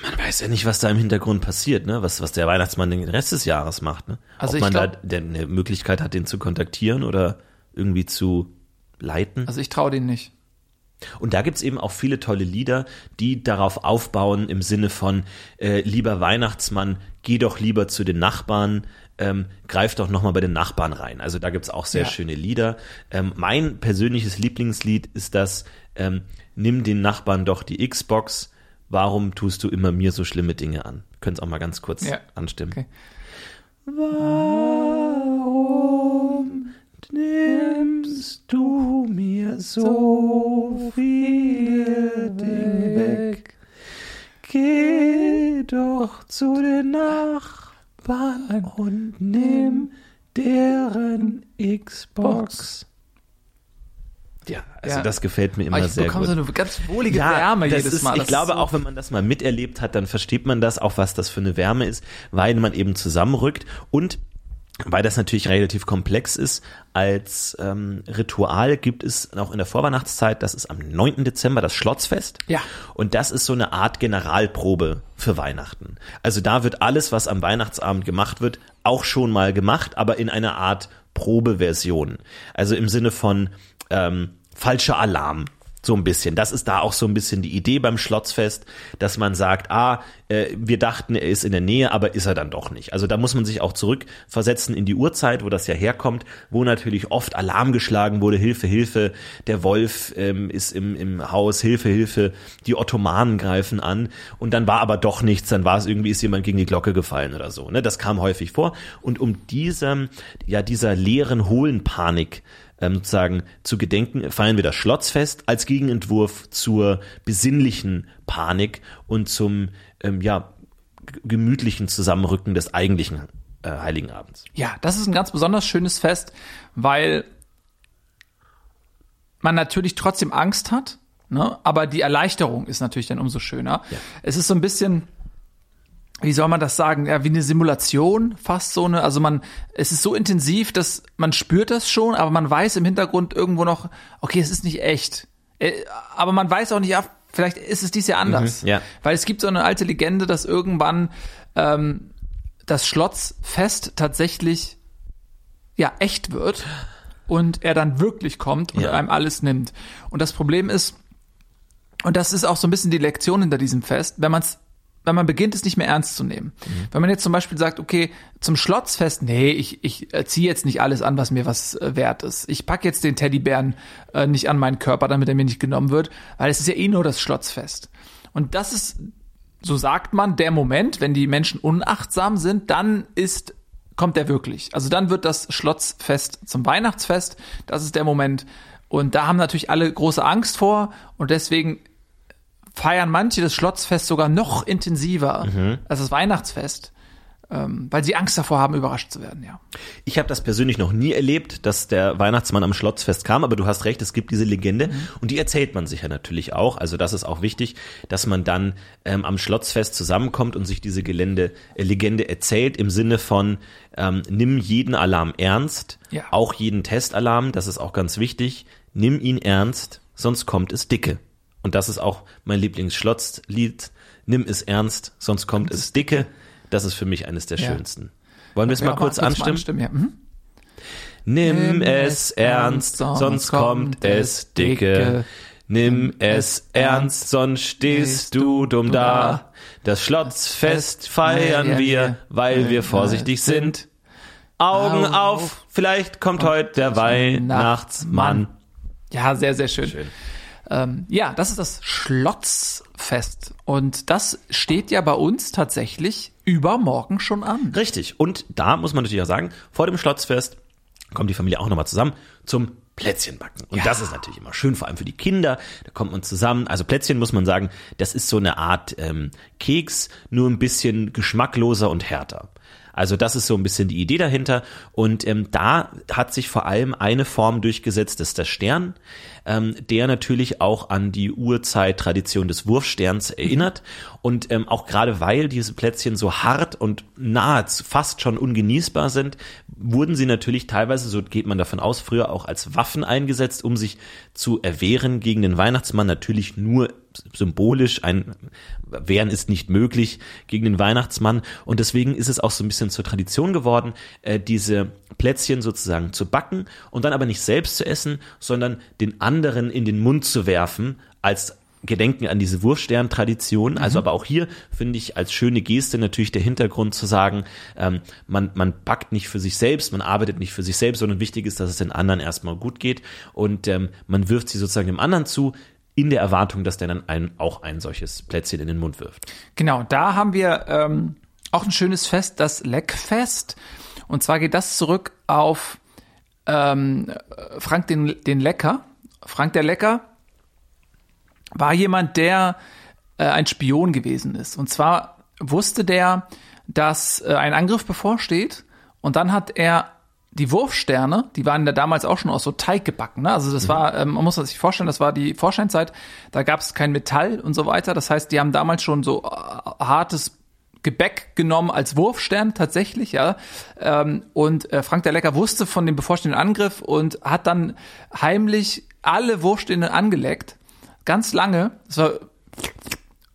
Man weiß ja nicht, was da im Hintergrund passiert, ne? Was, was der Weihnachtsmann den Rest des Jahres macht, ne? Also Ob man glaub- da denn eine Möglichkeit hat, den zu kontaktieren oder irgendwie zu leiten. Also ich traue denen nicht. Und da gibt's eben auch viele tolle Lieder, die darauf aufbauen im Sinne von, äh, lieber Weihnachtsmann, geh doch lieber zu den Nachbarn, ähm, greif doch nochmal bei den Nachbarn rein. Also da gibt's auch sehr Ja. schöne Lieder. Ähm, mein persönliches Lieblingslied ist das, ähm, nimm den Nachbarn doch die Xbox, warum tust du immer mir so schlimme Dinge an? Könnt's auch mal ganz kurz Ja. anstimmen. Okay. Warum nimmst du mir so viele Dinge weg? Geh doch zu den Nachbarn und nimm deren Xbox. Ja, also Ja. das gefällt mir immer ich sehr bekomme gut. so eine ganz wohlige Wärme das jedes ist, Mal. Ich Das glaube so- auch, wenn man das mal miterlebt hat, dann versteht man das auch, was das für eine Wärme ist, weil man eben zusammenrückt und weil das natürlich relativ komplex ist, als ähm, Ritual gibt es auch in der Vorweihnachtszeit, das ist am 9. Dezember das Schlotzfest. Ja. Und das ist so eine Art Generalprobe für Weihnachten. Also da wird alles, was am Weihnachtsabend gemacht wird, auch schon mal gemacht, aber in einer Art Probeversion. Also im Sinne von ähm, falscher Alarm. So ein bisschen. Das ist da auch so ein bisschen die Idee beim Schlotzfest, dass man sagt, ah, äh, wir dachten, er ist in der Nähe, aber ist er dann doch nicht. Also da muss man sich auch zurückversetzen in die Uhrzeit, wo das ja herkommt, wo natürlich oft Alarm geschlagen wurde, Hilfe, Hilfe, der Wolf ähm, ist im, im Haus, Hilfe, Hilfe, die Ottomanen greifen an und dann war aber doch nichts, dann war es irgendwie, ist jemand gegen die Glocke gefallen oder so. Ne? Das kam häufig vor und um diesem, ja, dieser leeren, hohlen Panik ähm, sozusagen zu gedenken, feiern wir das Schlotzfest als Gegenentwurf zur besinnlichen Panik und zum ähm, ja, gemütlichen Zusammenrücken des eigentlichen äh, Heiligen Abends. Ja, das ist ein ganz besonders schönes Fest, weil man natürlich trotzdem Angst hat, ne? aber die Erleichterung ist natürlich dann umso schöner. Es ist so ein bisschen, wie soll man das sagen, ja, wie eine Simulation, fast so eine, also man, es ist so intensiv, dass man spürt das schon, aber man weiß im Hintergrund irgendwo noch, okay, es ist nicht echt. Äh, Aber man weiß auch nicht, ja, vielleicht ist es dies Jahr anders. ja. Weil es gibt so eine alte Legende, dass irgendwann ähm, das Schlotzfest tatsächlich ja echt wird und er dann wirklich kommt und Ja. einem alles nimmt. Und das Problem ist, und das ist auch so ein bisschen die Lektion hinter diesem Fest, wenn man es wenn man beginnt, es nicht mehr ernst zu nehmen. Wenn man jetzt zum Beispiel sagt, okay, zum Schlotzfest, nee, ich, ich ziehe jetzt nicht alles an, was mir was äh, wert ist. Ich pack jetzt den Teddybären äh, nicht an meinen Körper, damit er mir nicht genommen wird, weil es ist ja eh nur das Schlotzfest. Und das ist, so sagt man, der Moment, wenn die Menschen unachtsam sind, dann ist kommt der wirklich. Also dann wird das Schlotzfest zum Weihnachtsfest. Das ist der Moment. Und da haben natürlich alle große Angst vor und deswegen feiern manche das Schlotzfest sogar noch intensiver als das Weihnachtsfest, ähm, weil sie Angst davor haben, überrascht zu werden, ja. Ich habe das persönlich noch nie erlebt, dass der Weihnachtsmann am Schlotzfest kam, aber du hast recht, es gibt diese Legende und die erzählt man sich ja natürlich auch. Also das ist auch wichtig, dass man dann ähm, am Schlotzfest zusammenkommt und sich diese Gelände, äh, Legende erzählt im Sinne von ähm, nimm jeden Alarm ernst, Ja. auch jeden Testalarm, das ist auch ganz wichtig. Nimm ihn ernst, sonst kommt es dicke. Und das ist auch mein Lieblingsschlotzlied. Nimm es ernst, sonst kommt es dicke. Das ist für mich eines der Ja. schönsten. Wollen wir es mal kurz anstimmen? anstimmen ja. Mhm. Nimm es ernst, sonst kommt es dicke. Nimm es ernst, sonst stehst du dumm da. Das Schlotzfest feiern wir, weil wir vorsichtig sind. Augen auf, vielleicht kommt heute der Weihnachtsmann. Ja, sehr, sehr schön. Ähm, ja, das ist das Schlotzfest. Und das steht ja bei uns tatsächlich übermorgen schon an. Richtig. Und da muss man natürlich auch sagen, vor dem Schlotzfest kommt die Familie auch nochmal zusammen zum Plätzchenbacken. Und Ja. das ist natürlich immer schön, vor allem für die Kinder. Da kommt man zusammen. Also Plätzchen muss man sagen, das ist so eine Art ähm, Keks, nur ein bisschen geschmackloser und härter. Also das ist so ein bisschen die Idee dahinter. Und ähm, da hat sich vor allem eine Form durchgesetzt, das ist der Stern, ähm, der natürlich auch an die Urzeit-Tradition des Wurfsterns erinnert. Und ähm, auch gerade weil diese Plätzchen so hart und nahezu fast schon ungenießbar sind, wurden sie natürlich teilweise, so geht man davon aus, früher auch als Waffen eingesetzt, um sich zu erwehren gegen den Weihnachtsmann. Natürlich nur symbolisch. Ein Wehren ist nicht möglich gegen den Weihnachtsmann. Und deswegen ist es auch so ein bisschen zur Tradition geworden, äh, diese Plätzchen sozusagen zu backen und dann aber nicht selbst zu essen, sondern den anderen in den Mund zu werfen als Gedenken an diese Wurfstern-Tradition. Mhm. Also aber auch hier finde ich als schöne Geste natürlich der Hintergrund zu sagen, ähm, man, man backt nicht für sich selbst, man arbeitet nicht für sich selbst, sondern wichtig ist, dass es den anderen erstmal gut geht und ähm, man wirft sie sozusagen dem anderen zu, in der Erwartung, dass der dann ein, auch ein solches Plätzchen in den Mund wirft. Genau, da haben wir ähm, auch ein schönes Fest, das Leckfest. Und zwar geht das zurück auf ähm, Frank den, den Lecker. Frank der Lecker war jemand, der äh, ein Spion gewesen ist. Und zwar wusste der, dass äh, ein Angriff bevorsteht. Und dann hat er die Wurfsterne, die waren ja damals auch schon aus so Teig gebacken. Ne? Also das mhm. war, ähm, man muss sich vorstellen, das war die Vorsteinzeit, da gab es kein Metall und so weiter. Das heißt, die haben damals schon so äh, hartes Gebäck genommen als Wurfstern tatsächlich, ja. Ähm, und äh, Frank der Lecker wusste von dem bevorstehenden Angriff und hat dann heimlich alle Wurfsterne angeleckt, ganz lange.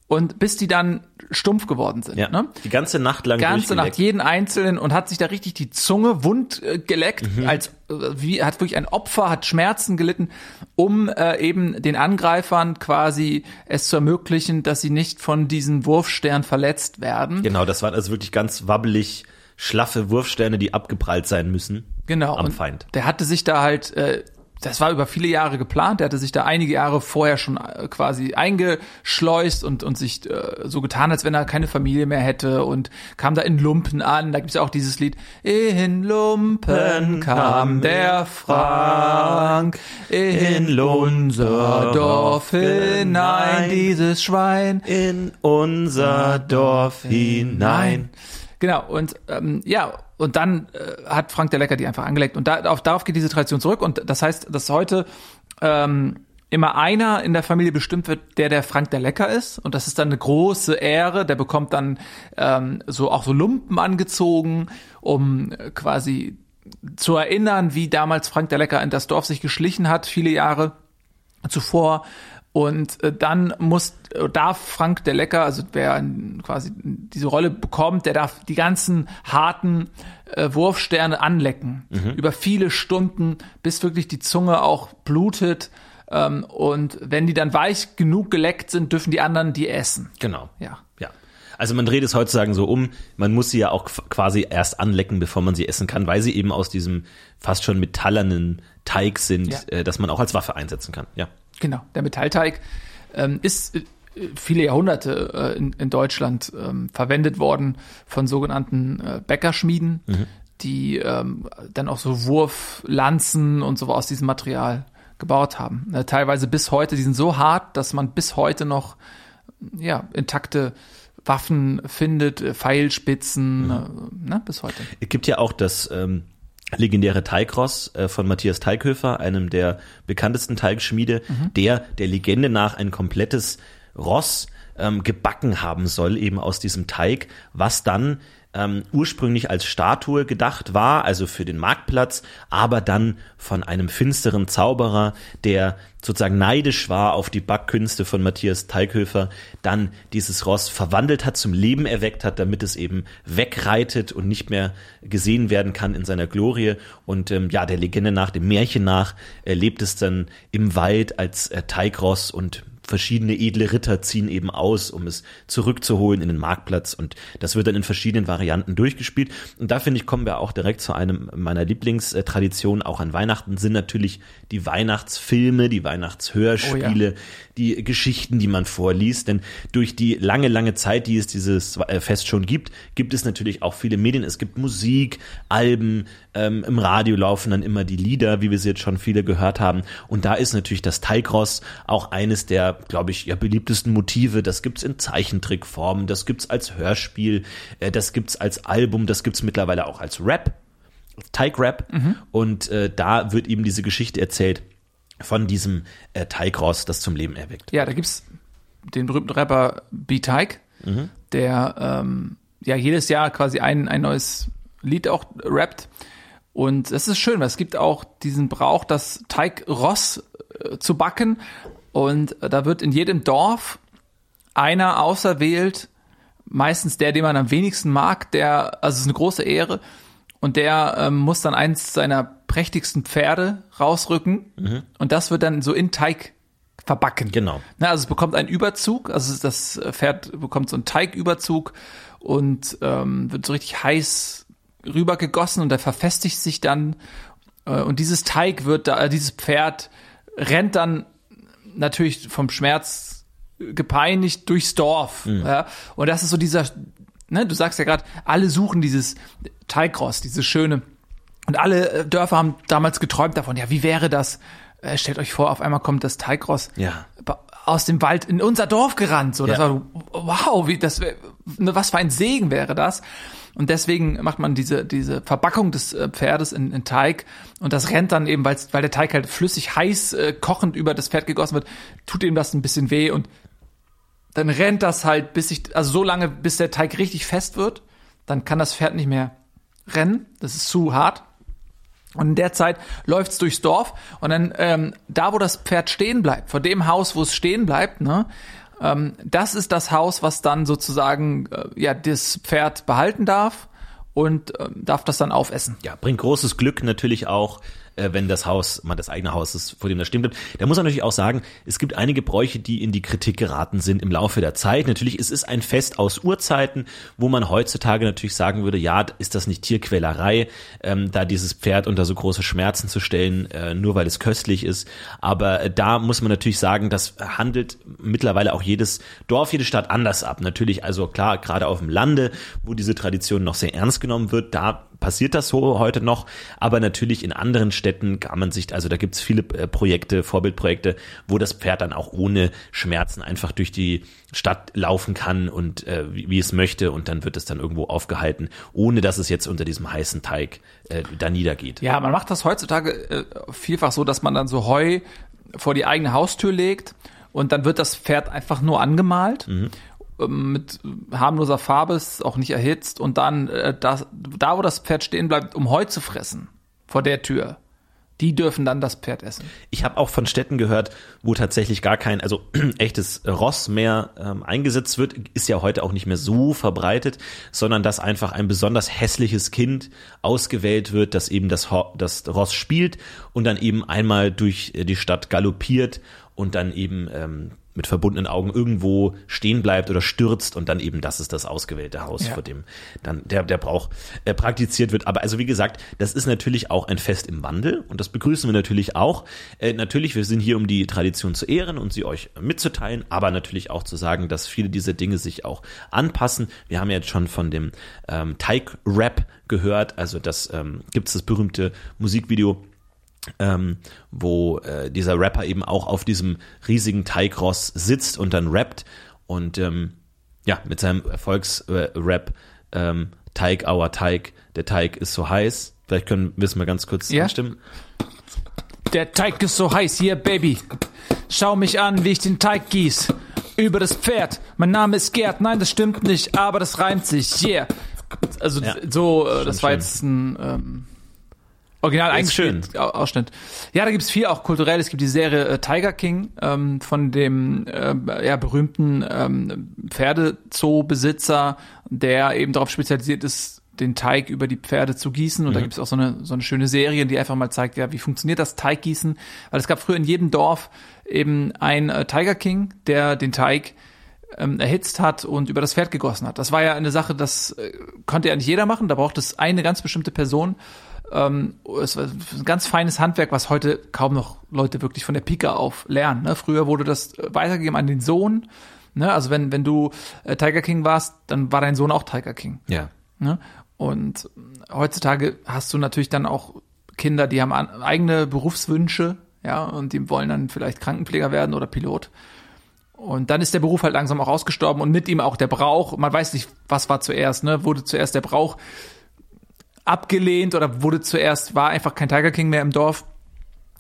Und bis die dann stumpf geworden sind. Ja, ne? Die ganze Nacht lang ganze Nacht jeden einzelnen und hat sich da richtig die Zunge wund äh, geleckt, mhm. als äh, wie hat wirklich ein Opfer hat Schmerzen gelitten, um äh, eben den Angreifern quasi es zu ermöglichen, dass sie nicht von diesen Wurfstern verletzt werden. Genau, das waren also wirklich ganz wabbelig schlaffe Wurfsterne, die abgeprallt sein müssen. Genau. Am Feind. Der hatte sich da halt äh, das war über viele Jahre geplant. Der hatte sich da einige Jahre vorher schon äh, quasi eingeschleust und, und sich äh, so getan, als wenn er keine Familie mehr hätte und kam da in Lumpen an. Da gibt's ja auch dieses Lied. In Lumpen kam der Frank in unser Dorf hinein, dieses Schwein in unser Dorf hinein. Genau, und ähm, ja, und dann äh, hat Frank der Lecker die einfach angelegt. Und da, auf, darauf geht diese Tradition zurück. Und das heißt, dass heute ähm, immer einer in der Familie bestimmt wird, der der Frank der Lecker ist. Und das ist dann eine große Ehre. Der bekommt dann ähm, so auch so Lumpen angezogen, um quasi zu erinnern, wie damals Frank der Lecker in das Dorf sich geschlichen hat, viele Jahre zuvor und äh, dann muss, äh, darf Frank der Lecker, also wer quasi diese Rolle bekommt, der darf die ganzen harten äh, Wurfsterne anlecken. Mhm. Über viele Stunden, bis wirklich die Zunge auch blutet. Ähm, und wenn die dann weich genug geleckt sind, dürfen die anderen die essen. Genau. Ja. Ja. Also man dreht es heutzutage so um, man muss sie ja auch quasi erst anlecken, bevor man sie essen kann, weil sie eben aus diesem fast schon metallernen Teig sind, ja. äh, dass man auch als Waffe einsetzen kann. Ja. Genau, der Metallteig ähm, ist äh, viele Jahrhunderte äh, in, in, Deutschland ähm, verwendet worden von sogenannten äh, Bäckerschmieden, mhm. die ähm, dann auch so Wurflanzen und so aus diesem Material gebaut haben. Äh, teilweise bis heute, die sind so hart, dass man bis heute noch ja, intakte Waffen findet, äh, Pfeilspitzen, mhm. ne, bis heute. Es gibt ja auch das ähm, legendäre Teigross äh, von Matthias Teighöfer, einem der bekanntesten Teigschmiede, mhm. der der Legende nach ein komplettes Ross ähm, gebacken haben soll, eben aus diesem Teig, was dann ähm, ursprünglich als Statue gedacht war, also für den Marktplatz, aber dann von einem finsteren Zauberer, der sozusagen neidisch war auf die Backkünste von Matthias Teighöfer, dann dieses Ross verwandelt hat, zum Leben erweckt hat, damit es eben wegreitet und nicht mehr gesehen werden kann in seiner Glorie. Und ähm, ja, der Legende nach, dem Märchen nach, äh, lebt es dann im Wald als äh, Teigross und verschiedene edle Ritter ziehen eben aus, um es zurückzuholen in den Marktplatz. Und das wird dann in verschiedenen Varianten durchgespielt. Und da finde ich kommen wir auch direkt zu einem meiner Lieblingstraditionen auch an Weihnachten sind natürlich die Weihnachtsfilme, die Weihnachtshörspiele, oh ja. die Geschichten, die man vorliest, denn durch die lange lange Zeit, die es dieses äh, Fest schon gibt, gibt es natürlich auch viele Medien, es gibt Musik, Alben, ähm, im Radio laufen dann immer die Lieder, wie wir sie jetzt schon viele gehört haben. Und da ist natürlich das Teigross auch eines der der, glaube ich, ja beliebtesten Motive. Das gibt's in Zeichentrickform, das gibt's als Hörspiel, äh, das gibt's als Album, das gibt's mittlerweile auch als Rap, Teigrap. Und äh, da wird eben diese Geschichte erzählt von diesem äh, Teigross, das zum Leben erweckt. Ja, da gibt's den berühmten Rapper B-Tyke, der ähm, ja jedes Jahr quasi ein, ein neues Lied auch rappt. Und es ist schön, weil es gibt auch diesen Brauch, das Teigross äh, zu backen. Und da wird in jedem Dorf einer auserwählt, meistens der, den man am wenigsten mag, der, also es ist eine große Ehre, und der ähm, muss dann eins seiner prächtigsten Pferde rausrücken und das wird dann so in Teig verbacken. Genau. Na, also es bekommt einen Überzug, also das Pferd bekommt so einen Teigüberzug und ähm, wird so richtig heiß rübergegossen und der verfestigt sich dann äh, und dieses Teig wird da, äh, dieses Pferd rennt dann natürlich vom Schmerz gepeinigt durchs Dorf. Ja? Und das ist so dieser, ne, du sagst ja gerade, alle suchen dieses Teigross, dieses schöne. Und alle äh, Dörfer haben damals geträumt davon, ja, wie wäre das? Äh, stellt euch vor, auf einmal kommt das Teigross Ja. aus dem Wald in unser Dorf gerannt. So, das Ja. war wow, wie das wär, ne, was für ein Segen wäre das. Und deswegen macht man diese diese Verbackung des äh, Pferdes in, in Teig. Und das rennt dann eben, weil weil der Teig halt flüssig heiß äh, kochend über das Pferd gegossen wird, tut ihm das ein bisschen weh. Und dann rennt das halt bis ich also so lange bis der Teig richtig fest wird, dann kann das Pferd nicht mehr rennen, das ist zu hart. Und in der Zeit läuft's durchs Dorf. Und dann ähm, da, wo das Pferd stehen bleibt, vor dem Haus, wo es stehen bleibt, ne, ähm, das ist das Haus, was dann sozusagen äh, ja das Pferd behalten darf und ähm, darf das dann aufessen. Ja, bringt großes Glück natürlich auch, äh, wenn das Haus, mal das eigene Haus ist, vor dem das stimmt. Da muss man natürlich auch sagen, es gibt einige Bräuche, die in die Kritik geraten sind im Laufe der Zeit. Natürlich, es ist ein Fest aus Urzeiten, wo man heutzutage natürlich sagen würde, ja, ist das nicht Tierquälerei, ähm, da dieses Pferd unter so große Schmerzen zu stellen, äh, nur weil es köstlich ist. Aber äh, da muss man natürlich sagen, das handelt mittlerweile auch jedes Dorf, jede Stadt anders ab. Natürlich, also klar, gerade auf dem Lande, wo diese Tradition noch sehr ernst genommen wird, da passiert das so heute noch, aber natürlich in anderen Städten kann man sich, also da gibt's viele äh, Projekte, Vorbildprojekte, wo das Pferd dann auch ohne Schmerzen einfach durch die Stadt laufen kann und äh, wie, wie es möchte und dann wird es dann irgendwo aufgehalten, ohne dass es jetzt unter diesem heißen Teig äh, da niedergeht. Ja, man macht das heutzutage äh, vielfach so, dass man dann so Heu vor die eigene Haustür legt und dann wird das Pferd einfach nur angemalt. ähm, Mit harmloser Farbe, ist auch nicht erhitzt und dann äh, das, da, wo das Pferd stehen bleibt, um Heu zu fressen, vor der Tür, die dürfen dann das Pferd essen. Ich habe auch von Städten gehört, wo tatsächlich gar kein, also echtes Ross mehr ähm, eingesetzt wird, ist ja heute auch nicht mehr so verbreitet, sondern dass einfach ein besonders hässliches Kind ausgewählt wird, das eben das, Ho das Ross spielt und dann eben einmal durch äh, die Stadt galoppiert und dann eben ähm, mit verbundenen Augen irgendwo stehen bleibt oder stürzt und dann eben das ist das ausgewählte Haus, Ja. vor dem dann der, der Brauch äh, praktiziert wird. Aber also wie gesagt, das ist natürlich auch ein Fest im Wandel und das begrüßen wir natürlich auch. Äh, natürlich, wir sind hier, um die Tradition zu ehren und sie euch mitzuteilen, aber natürlich auch zu sagen, dass viele dieser Dinge sich auch anpassen. Wir haben ja jetzt schon von dem ähm, Teig-Rap gehört, also das ähm, gibt es das berühmte Musikvideo ähm, wo äh, dieser Rapper eben auch auf diesem riesigen Teigross sitzt und dann rappt und ähm, ja, mit seinem Erfolgsrap ähm, Teig, auer Teig, der Teig ist so heiß. Vielleicht können wir es mal ganz kurz Ja. anstimmen. Der Teig ist so heiß, hier, Baby. Schau mich an, wie ich den Teig gieß. Über das Pferd. Mein Name ist Gerd. Nein, das stimmt nicht, aber das reimt sich. Yeah. Also Ja, so, äh, das war jetzt ein ähm, Original eingespielt Au- Ausschnitt. Ja, da gibt's viel auch kulturell. Es gibt die Serie äh, Tiger King ähm, von dem äh, ja, berühmten ähm, Pferdezoobesitzer, der eben darauf spezialisiert ist, den Teig über die Pferde zu gießen. Und da gibt's auch so eine, so eine schöne Serie, die einfach mal zeigt, ja, wie funktioniert das Teiggießen. Weil es gab früher in jedem Dorf eben ein äh, Tiger King, der den Teig ähm, erhitzt hat und über das Pferd gegossen hat. Das war ja eine Sache, das äh, konnte ja nicht jeder machen. Da braucht es eine ganz bestimmte Person. Ähm, es war ein ganz feines Handwerk, was heute kaum noch Leute wirklich von der Pike auf lernen. Ne? Früher wurde das äh, weitergegeben an den Sohn. Ne? Also wenn, wenn du äh, Tiger King warst, dann war dein Sohn auch Tiger King. Ja. Ne? Und äh, heutzutage hast du natürlich dann auch Kinder, die haben an, eigene Berufswünsche, ja, und die wollen dann vielleicht Krankenpfleger werden oder Pilot. und dann ist der Beruf halt langsam auch ausgestorben und mit ihm auch der Brauch. Man weiß nicht, was war zuerst, ne? Wurde zuerst der Brauch abgelehnt oder wurde zuerst, war einfach kein Tiger King mehr im Dorf,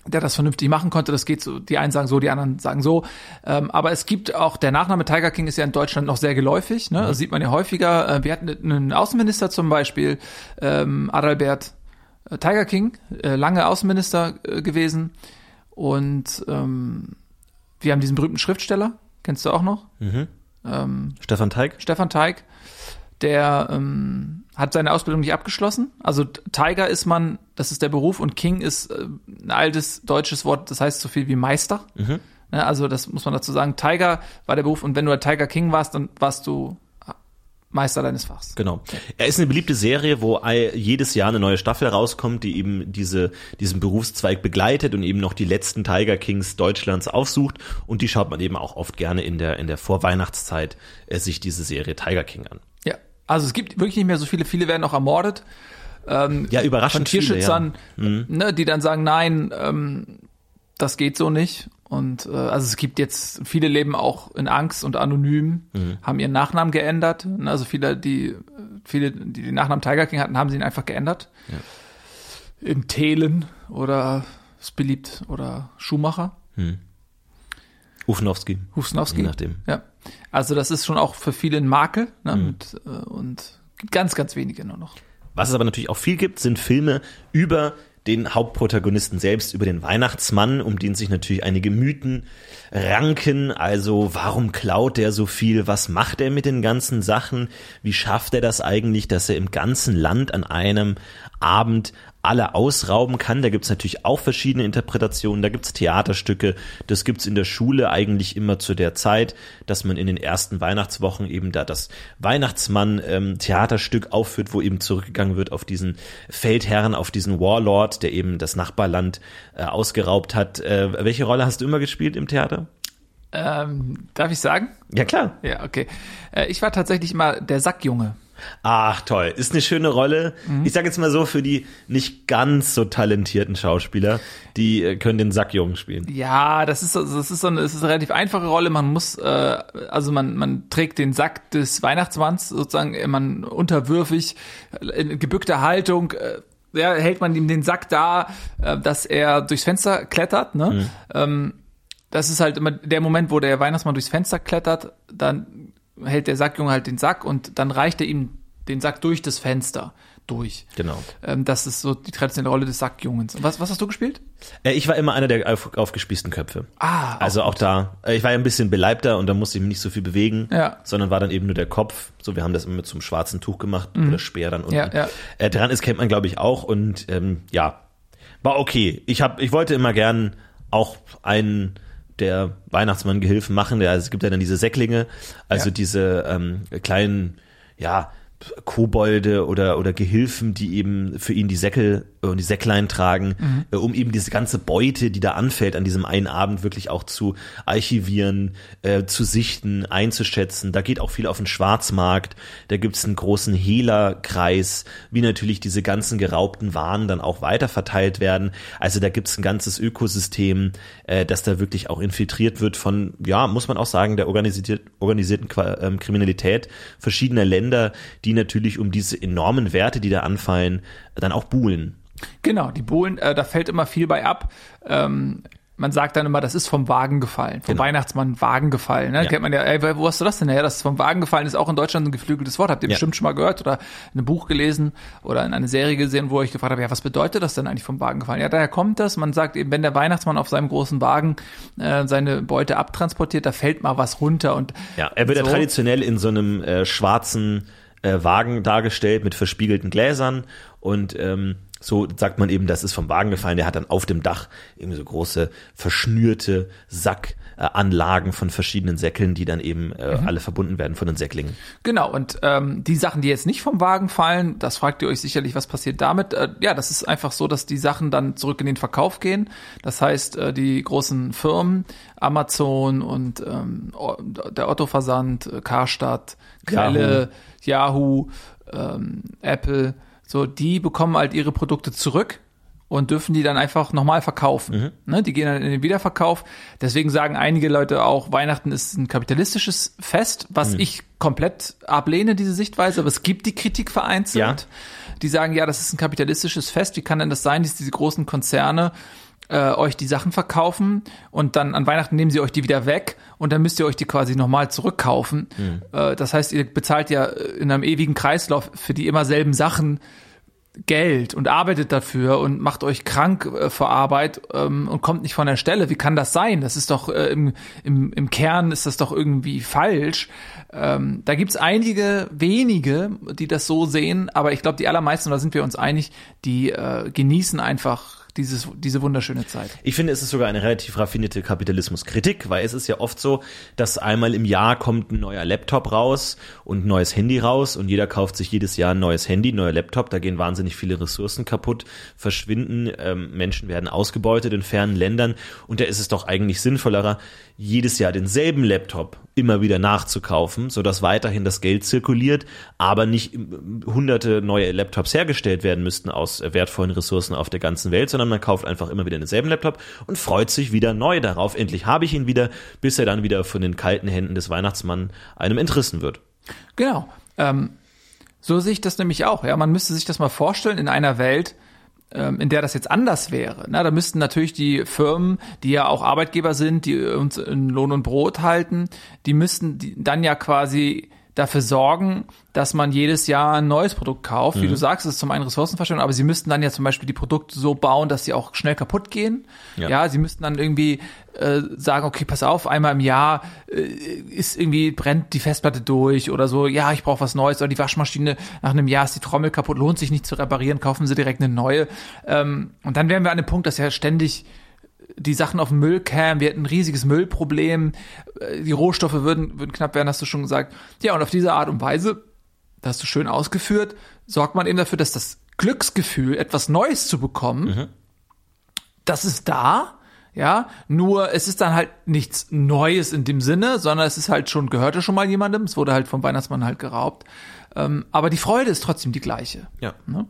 der das vernünftig machen konnte. Das geht so, die einen sagen so, die anderen sagen so. Ähm, aber es gibt auch, der Nachname Tiger King ist ja in Deutschland noch sehr geläufig, ne? Das sieht man ja häufiger. Äh, wir hatten einen Außenminister zum Beispiel, ähm, Adalbert äh, Tiger King, äh, lange Außenminister gewesen. Und ähm, wir haben diesen berühmten Schriftsteller, kennst du auch noch? Ähm, Stefan Teig? Stefan Teig, der ähm, hat seine Ausbildung nicht abgeschlossen. Also Tiger ist man, das ist der Beruf und King ist äh, ein altes deutsches Wort, das heißt so viel wie Meister. Mhm. Ne, also das muss man dazu sagen. Tiger war der Beruf und wenn du der Tiger King warst, dann warst du Meister deines Fachs. Genau. Er ist eine beliebte Serie, wo jedes Jahr eine neue Staffel rauskommt, die eben diese, diesen Berufszweig begleitet und eben noch die letzten Tiger Kings Deutschlands aufsucht. Und die schaut man eben auch oft gerne in der, in der Vorweihnachtszeit äh, sich diese Serie Tiger King an. Ja. Also es gibt wirklich nicht mehr so viele, viele werden auch ermordet. Ähm, Ja, überraschend von viele, ja. Mhm. Tierschützern, ne, die dann sagen, nein, ähm, das geht so nicht. Und äh, also es gibt jetzt viele leben auch in Angst und anonym, Mhm. haben ihren Nachnamen geändert. Ne, Also viele, die viele, die den Nachnamen Tiger King hatten, haben sie ihn einfach geändert. In Thelen oder ist beliebt oder Schumacher, Ufnowski. Husnowski. Je nachdem. Ja. Also das ist schon auch für viele ein Makel ne, Mhm. und, äh, und gibt ganz, ganz wenige nur noch. Was es aber natürlich auch viel gibt, sind Filme über den Hauptprotagonisten selbst, über den Weihnachtsmann, um den sich natürlich einige Mythen ranken. Also warum klaut der so viel? Was macht er mit den ganzen Sachen? Wie schafft er das eigentlich, dass er im ganzen Land an einem Abend alle ausrauben kann. Da gibt's natürlich auch verschiedene Interpretationen. Da gibt's Theaterstücke. Das gibt's in der Schule eigentlich immer zu der Zeit, dass man in den ersten Weihnachtswochen eben da das Weihnachtsmann-Theaterstück aufführt, wo eben zurückgegangen wird auf diesen Feldherrn, auf diesen Warlord, der eben das Nachbarland äh, ausgeraubt hat. Äh, welche Rolle hast du immer gespielt im Theater? Ähm, darf ich sagen? Ja, klar. Ja, okay. Äh, ich war tatsächlich mal der Sackjunge. Ach toll, ist eine schöne Rolle. Ich sage jetzt mal so für die nicht ganz so talentierten Schauspieler, die äh, können den Sackjungen spielen. Ja, das ist, das ist so eine, es ist eine relativ einfache Rolle. Man muss, äh, also man, man trägt den Sack des Weihnachtsmanns sozusagen, äh, man unterwürfig, äh, in gebückter Haltung, äh, ja, hält man ihm den Sack da, äh, dass er durchs Fenster klettert, ne? Ähm, das ist halt immer der Moment, wo der Weihnachtsmann durchs Fenster klettert, dann hält der Sackjunge halt den Sack und dann reicht er ihm den Sack durch das Fenster durch. Genau. Ähm, das ist so die traditionelle Rolle des Sackjungens. Was, was hast du gespielt? Äh, ich war immer einer der auf, aufgespießten Köpfe. Ah, Also auch da, äh, ich war ja ein bisschen beleibter und da musste ich mich nicht so viel bewegen, Ja. sondern war dann eben nur der Kopf. So, wir haben das immer mit so einem schwarzen Tuch gemacht, wo der Speer dann unten Mhm. Ja, ja. Äh, dran ist, kennt man glaube ich auch und ähm, ja, war okay. Ich hab, ich wollte immer gern auch einen der Weihnachtsmann-Gehilfen machen. Der, also es gibt ja dann diese Säcklinge, also Ja. diese ähm, kleinen, ja, Kobolde oder, oder Gehilfen, die eben für ihn die Säckel und die Säcklein tragen, Mhm. äh, um eben diese ganze Beute, die da anfällt an diesem einen Abend, wirklich auch zu archivieren, äh, zu sichten, einzuschätzen. Da geht auch viel auf den Schwarzmarkt. Da gibt's einen großen Hehlerkreis, wie natürlich diese ganzen geraubten Waren dann auch weiterverteilt werden. Also da gibt's ein ganzes Ökosystem, äh, das da wirklich auch infiltriert wird von, ja, muss man auch sagen, der organisiert, organisierten ähm, Kriminalität verschiedener Länder, die natürlich um diese enormen Werte, die da anfallen, dann auch buhlen. Genau, die Bohlen, äh, da fällt immer viel bei ab. Ähm, man sagt dann immer, das ist vom Wagen gefallen, vom Genau. Weihnachtsmann Wagen gefallen. Ne? Ja. Kennt man ja, ey, wo hast du das denn her? Das ist vom Wagen gefallen ist auch in Deutschland ein geflügeltes Wort. Habt ihr Ja. bestimmt schon mal gehört oder in einem Buch gelesen oder in einer Serie gesehen, wo ich gefragt habe, ja, was bedeutet das denn eigentlich vom Wagen gefallen? Ja, daher kommt das. Man sagt eben, wenn der Weihnachtsmann auf seinem großen Wagen äh, seine Beute abtransportiert, da fällt mal was runter und Ja, er wird ja so. traditionell in so einem äh, schwarzen äh, Wagen dargestellt mit verspiegelten Gläsern und ähm, so sagt man eben, das ist vom Wagen gefallen. Der hat dann auf dem Dach eben so große verschnürte Sackanlagen von verschiedenen Säckeln, die dann eben äh, alle verbunden werden von den Säcklingen. Genau, und ähm, die Sachen, die jetzt nicht vom Wagen fallen, das fragt ihr euch sicherlich, was passiert damit? Äh, ja, das ist einfach so, dass die Sachen dann zurück in den Verkauf gehen. Das heißt, äh, die großen Firmen, Amazon und ähm, der Otto-Versand, äh, Karstadt, Quelle, Yahoo, ähm, Apple, so, die bekommen halt ihre Produkte zurück und dürfen die dann einfach nochmal verkaufen. Ne, die gehen dann in den Wiederverkauf. Deswegen sagen einige Leute auch, Weihnachten ist ein kapitalistisches Fest, was ich komplett ablehne, diese Sichtweise. Aber es gibt die Kritik vereinzelt, die sagen, ja, das ist ein kapitalistisches Fest. Wie kann denn das sein, dass diese großen Konzerne äh, euch die Sachen verkaufen und dann an Weihnachten nehmen sie euch die wieder weg und dann müsst ihr euch die quasi nochmal zurückkaufen. Äh, das heißt, ihr bezahlt ja in einem ewigen Kreislauf für die immer selben Sachen Geld und arbeitet dafür und macht euch krank äh, vor Arbeit ähm, und kommt nicht von der Stelle. Wie kann das sein? Das ist doch äh, im, im, im Kern ist das doch irgendwie falsch. Ähm, da gibt's einige wenige, die das so sehen, aber ich glaube, die allermeisten, da sind wir uns einig, die äh, genießen einfach dieses, diese wunderschöne Zeit. Ich finde, es ist sogar eine relativ raffinierte Kapitalismuskritik, weil es ist ja oft so, dass einmal im Jahr kommt ein neuer Laptop raus und ein neues Handy raus und jeder kauft sich jedes Jahr ein neues Handy, ein neuer Laptop. Da gehen wahnsinnig viele Ressourcen kaputt, verschwinden, ähm, Menschen werden ausgebeutet in fernen Ländern und da ist es doch eigentlich sinnvollerer, jedes Jahr denselben Laptop immer wieder nachzukaufen, sodass weiterhin das Geld zirkuliert, aber nicht ähm, hunderte neue Laptops hergestellt werden müssten aus äh, wertvollen Ressourcen auf der ganzen Welt, sondern man kauft einfach immer wieder denselben Laptop und freut sich wieder neu darauf. Endlich habe ich ihn wieder, bis er dann wieder von den kalten Händen des Weihnachtsmanns einem entrissen wird. Genau. Ähm, so sehe ich das nämlich auch. Ja, man müsste sich das mal vorstellen in einer Welt, ähm, in der das jetzt anders wäre. Na, da müssten natürlich die Firmen, die ja auch Arbeitgeber sind, die uns in Lohn und Brot halten, die müssten dann ja quasi dafür sorgen, dass man jedes Jahr ein neues Produkt kauft. Wie du sagst, es ist zum einen Ressourcenverschwendung, aber sie müssten dann ja zum Beispiel die Produkte so bauen, dass sie auch schnell kaputt gehen. Ja. Ja, sie müssten dann irgendwie äh, sagen, okay, pass auf, einmal im Jahr äh, ist irgendwie brennt die Festplatte durch oder so. Ja, ich brauche was Neues oder die Waschmaschine nach einem Jahr ist die Trommel kaputt, lohnt sich nicht zu reparieren, kaufen Sie direkt eine neue. Ähm, und dann wären wir an dem Punkt, dass ja ständig die Sachen auf den Müll kämen, wir hätten ein riesiges Müllproblem, äh, die Rohstoffe würden, würden knapp werden, hast du schon gesagt. Ja, und auf diese Art und Weise, das hast du schön ausgeführt, sorgt man eben dafür, dass das Glücksgefühl, etwas Neues zu bekommen, das ist da, ja, nur es ist dann halt nichts Neues in dem Sinne, sondern es ist halt schon, gehörte schon mal jemandem, es wurde halt vom Weihnachtsmann halt geraubt. Ähm, aber die Freude ist trotzdem die gleiche. Ja. Ne?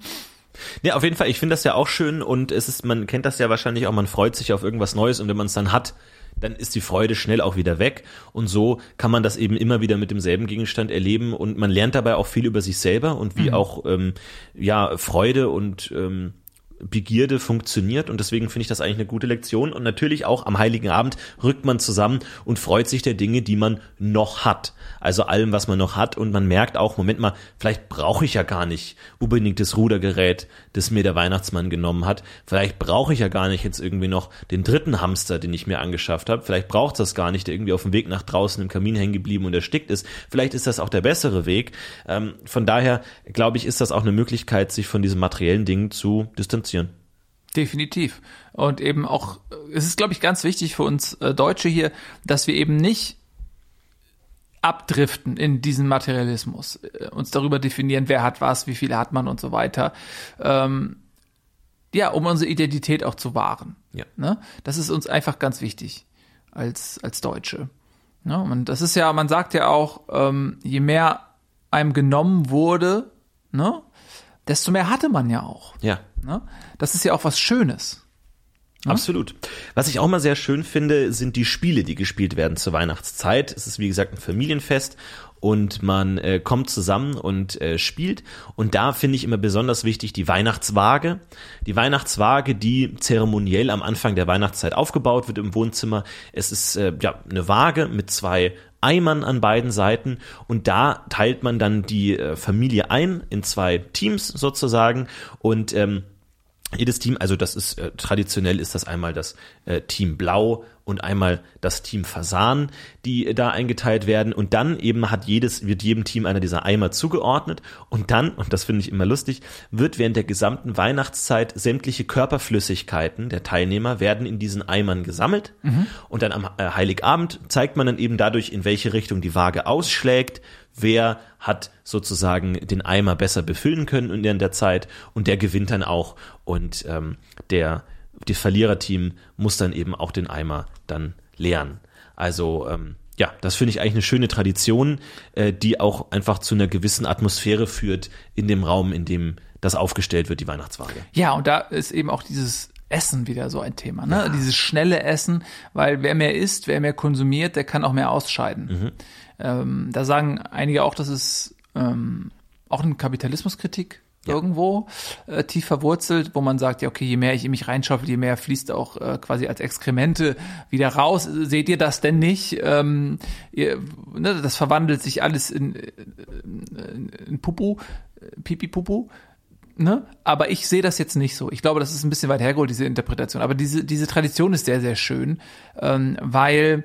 Ja, auf jeden Fall. Ich finde das ja auch schön und es ist, man kennt das ja wahrscheinlich auch, man freut sich auf irgendwas Neues und wenn man es dann hat, dann ist die Freude schnell auch wieder weg und so kann man das eben immer wieder mit demselben Gegenstand erleben und man lernt dabei auch viel über sich selber und wie auch ähm, ja Freude und ähm, Begierde funktioniert und deswegen finde ich das eigentlich eine gute Lektion und natürlich auch am Heiligen Abend rückt man zusammen und freut sich der Dinge, die man noch hat. Also allem, was man noch hat und man merkt auch, Moment mal, vielleicht brauche ich ja gar nicht unbedingt das Rudergerät, das mir der Weihnachtsmann genommen hat. Vielleicht brauche ich ja gar nicht jetzt irgendwie noch den dritten Hamster, den ich mir angeschafft habe. Vielleicht braucht das gar nicht, der irgendwie auf dem Weg nach draußen im Kamin hängen geblieben und erstickt ist. Vielleicht ist das auch der bessere Weg. Ähm, von daher glaube ich, ist das auch eine Möglichkeit, sich von diesen materiellen Dingen zu distanzieren. Definitiv. Und eben auch, es ist, glaube ich, ganz wichtig für uns äh, Deutsche hier, dass wir eben nicht abdriften in diesen Materialismus, äh, uns darüber definieren, wer hat was, wie viel hat man und so weiter. Ähm, ja, um unsere Identität auch zu wahren. Ja. Ne? Das ist uns einfach ganz wichtig als, als Deutsche. Ne? Und das ist ja, man sagt ja auch, ähm, je mehr einem genommen wurde, ne, desto mehr hatte man ja auch. Ja. Ne? Das ist ja auch was Schönes. Absolut. Was ich auch mal sehr schön finde, sind die Spiele, die gespielt werden zur Weihnachtszeit. Es ist wie gesagt ein Familienfest und man äh, kommt zusammen und äh, spielt. Und da finde ich immer besonders wichtig die Weihnachtswaage. Die Weihnachtswaage, die zeremoniell am Anfang der Weihnachtszeit aufgebaut wird im Wohnzimmer. Es ist äh, ja eine Waage mit zwei Eimern an beiden Seiten. Und da teilt man dann die äh, Familie ein in zwei Teams sozusagen. Und ähm, jedes Team, also das ist äh, traditionell ist das einmal das äh, Team Blau und einmal das Team Fasan, die da eingeteilt werden. Und dann eben hat jedes wird jedem Team einer dieser Eimer zugeordnet. Und dann und das finde ich immer lustig, wird während der gesamten Weihnachtszeit sämtliche Körperflüssigkeiten der Teilnehmer werden in diesen Eimern gesammelt. Und dann am äh, Heiligabend zeigt man dann eben dadurch in welche Richtung die Waage ausschlägt, wer hat sozusagen den Eimer besser befüllen können in der Zeit. Und der gewinnt dann auch. Und ähm, der das Verliererteam muss dann eben auch den Eimer dann leeren. Also ähm, ja, das finde ich eigentlich eine schöne Tradition, äh, die auch einfach zu einer gewissen Atmosphäre führt in dem Raum, in dem das aufgestellt wird, die Weihnachtswaage. Ja, und da ist eben auch dieses Essen wieder so ein Thema, ne? Dieses schnelle Essen, weil wer mehr isst, wer mehr konsumiert, der kann auch mehr ausscheiden. Ähm, da sagen einige auch, dass es ähm, auch eine Kapitalismuskritik irgendwo äh, tief verwurzelt, wo man sagt, ja, okay, je mehr ich in mich reinschaufel, je mehr fließt auch äh, quasi als Exkremente wieder raus. Seht ihr das denn nicht? Ähm, ihr, ne, das verwandelt sich alles in, in, in Pupu, Pipi Pupu. Ne? Aber ich sehe das jetzt nicht so. Ich glaube, das ist ein bisschen weit hergeholt, diese Interpretation. Aber diese, diese Tradition ist sehr, sehr schön, ähm, weil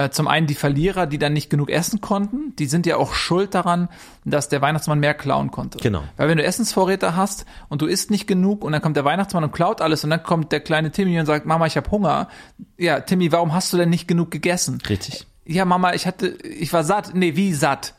äh, zum einen die Verlierer, die dann nicht genug essen konnten, die sind ja auch schuld daran, dass der Weihnachtsmann mehr klauen konnte. Genau. Weil wenn du Essensvorräte hast und du isst nicht genug und dann kommt der Weihnachtsmann und klaut alles und dann kommt der kleine Timmy und sagt, Mama, ich habe Hunger. Ja, Timmy, warum hast du denn nicht genug gegessen? Richtig. Ja, Mama, ich hatte, ich war satt. Nee, wie satt?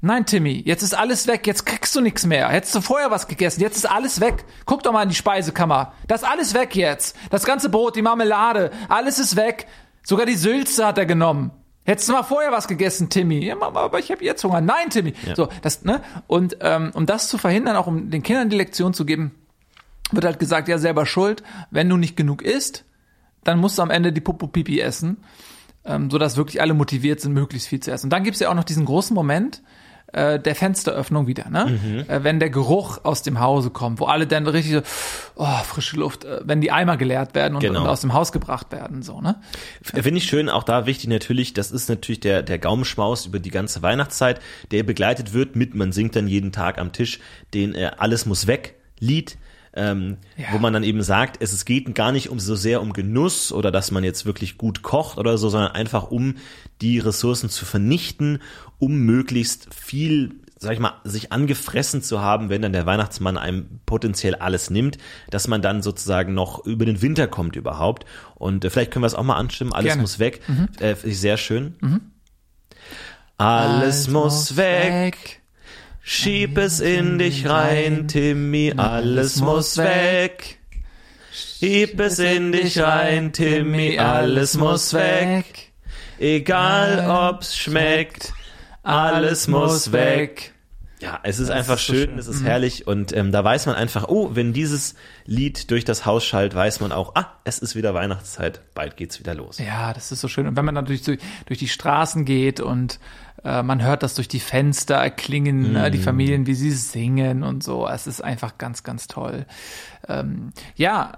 Nein, Timmy, jetzt ist alles weg, jetzt kriegst du nichts mehr. Hättest du vorher was gegessen, jetzt ist alles weg. Guck doch mal in die Speisekammer. Das ist alles weg jetzt. Das ganze Brot, die Marmelade, alles ist weg. Sogar die Sülze hat er genommen. Hättest du mal vorher was gegessen, Timmy? Ja, Mama, aber ich habe jetzt Hunger. Nein, Timmy. So, das, ne? Und ähm, um das zu verhindern, auch um den Kindern die Lektion zu geben, wird halt gesagt, ja, selber schuld. Wenn du nicht genug isst, dann musst du am Ende die Popo Pipi essen, ähm, sodass wirklich alle motiviert sind, möglichst viel zu essen. Und dann gibt's ja auch noch diesen großen Moment äh, der Fensteröffnung wieder, ne? Mhm. Äh, wenn der Geruch aus dem Hause kommt, wo alle dann richtig so, oh, frische Luft, äh, wenn die Eimer geleert werden und, Genau. und aus dem Haus gebracht werden, so, ne? Finde ich schön, auch da wichtig natürlich, das ist natürlich der, der Gaumenschmaus über die ganze Weihnachtszeit, der begleitet wird mit, man singt dann jeden Tag am Tisch den äh, Alles muss weg Lied, ähm, Ja. wo man dann eben sagt, es, es geht gar nicht um so sehr um Genuss oder dass man jetzt wirklich gut kocht oder so, sondern einfach um die Ressourcen zu vernichten, um möglichst viel sag ich mal, sich angefressen zu haben, wenn dann der Weihnachtsmann einem potenziell alles nimmt, dass man dann sozusagen noch über den Winter kommt überhaupt. Und äh, vielleicht können wir es auch mal anstimmen. Alles Gerne. muss weg. Äh, Finde ich sehr schön. Alles muss weg. Schieb es in dich rein, Timmy. Alles muss weg. Schieb es in dich rein, Timmy. Alles muss weg. Egal ob's schmeckt. Alles muss weg. Ja, es ist einfach ist so schön, schön. es ist herrlich und ähm, da weiß man einfach, oh, wenn dieses Lied durch das Haus schallt, weiß man auch, ah, es ist wieder Weihnachtszeit, bald geht's wieder los. Ja, das ist so schön. Und wenn man dann durch, durch die Straßen geht und äh, man hört das durch die Fenster erklingen, ne, die Mhm. Familien, wie sie singen und so. Es ist einfach ganz, ganz toll. Ähm, ja,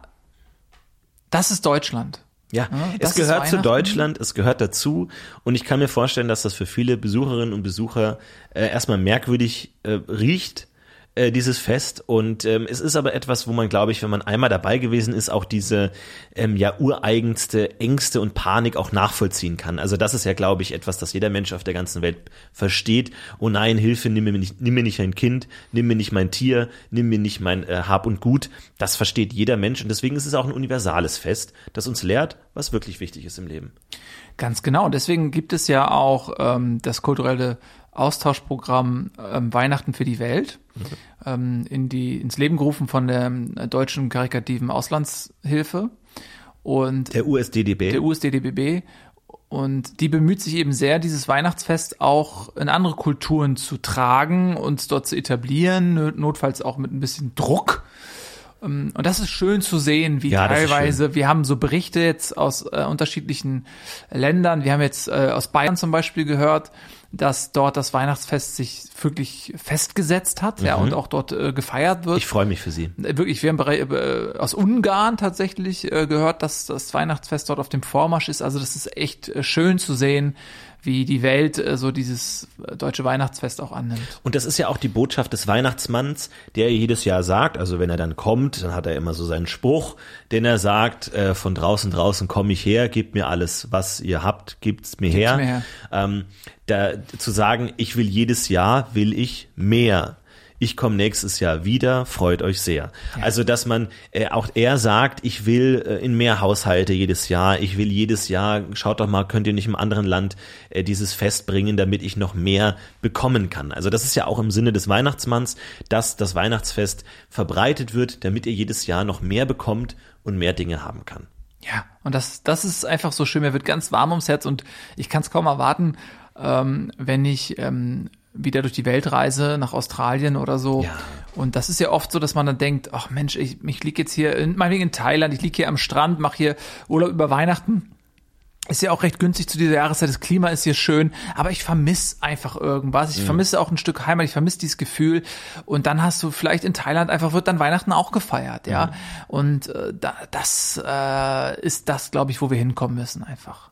das ist Deutschland. Ja, das es gehört zu. Deutschland, es gehört dazu und ich kann mir vorstellen, dass das für viele Besucherinnen und Besucher äh, erstmal merkwürdig äh, riecht, äh, dieses Fest und ähm, es ist aber etwas, wo man, glaube ich, wenn man einmal dabei gewesen ist, auch diese ähm, ja ureigenste Ängste und Panik auch nachvollziehen kann. Also das ist ja, glaube ich, etwas, das jeder Mensch auf der ganzen Welt versteht. Oh nein, Hilfe, nimm mir nicht, nimm mir nicht ein Kind, nimm mir nicht mein Tier, nimm mir nicht mein äh, Hab und Gut. Das versteht jeder Mensch und deswegen ist es auch ein universales Fest, das uns lehrt, was wirklich wichtig ist im Leben. Ganz genau. Deswegen gibt es ja auch ähm, das kulturelle Austauschprogramm ähm, Weihnachten für die Welt ähm, in die, ins Leben gerufen von der ähm, deutschen karikativen Auslandshilfe. Und Der USDDB. der USDDBB. Und die bemüht sich eben sehr, dieses Weihnachtsfest auch in andere Kulturen zu tragen und dort zu etablieren, not- notfalls auch mit ein bisschen Druck. Ähm, Und das ist schön zu sehen, wie Ja, teilweise, wir haben so Berichte jetzt aus äh, unterschiedlichen Ländern, wir haben jetzt äh, aus Bayern zum Beispiel gehört, dass dort das Weihnachtsfest sich wirklich festgesetzt hat, ja, und auch dort äh, gefeiert wird. Mhm. ich freue mich für Sie. Äh, Wirklich, wir haben äh, aus Ungarn tatsächlich äh, gehört, dass das Weihnachtsfest dort auf dem Vormarsch ist. Also das ist echt äh, schön zu sehen, wie die Welt äh, so dieses äh, deutsche Weihnachtsfest auch annimmt. Und das ist ja auch die Botschaft des Weihnachtsmanns, der jedes Jahr sagt, also wenn er dann kommt, dann hat er immer so seinen Spruch, den er sagt, äh, von draußen, draußen komme ich her, gebt mir alles, was ihr habt, gibt's mir her. mir her. Ähm, da, zu sagen, ich will jedes Jahr, will ich mehr. Ich komme nächstes Jahr wieder, freut euch sehr. Also, dass man äh, auch er sagt, ich will äh, in mehr Haushalte jedes Jahr, ich will jedes Jahr, schaut doch mal, könnt ihr nicht im anderen Land äh, dieses Fest bringen, damit ich noch mehr bekommen kann. Also, das ist ja auch im Sinne des Weihnachtsmanns, dass das Weihnachtsfest verbreitet wird, damit ihr jedes Jahr noch mehr bekommt und mehr Dinge haben kann. Ja, und das, das ist einfach so schön. Mir wird ganz warm ums Herz und ich kann es kaum erwarten, ähm, wenn ich ähm, wieder durch die Weltreise nach Australien oder so. Ja. Und das ist ja oft so, dass man dann denkt, ach Mensch, ich, ich liege jetzt hier, in, meinetwegen in Thailand, ich liege hier am Strand, mache hier Urlaub über Weihnachten. Ist ja auch recht günstig zu dieser Jahreszeit. Das Klima ist hier schön, aber ich vermisse einfach irgendwas. Ich vermisse auch ein Stück Heimat. Ich vermisse dieses Gefühl. Und dann hast du vielleicht in Thailand einfach wird dann Weihnachten auch gefeiert, ja. Und äh, da, das äh, ist das, glaube ich, wo wir hinkommen müssen einfach.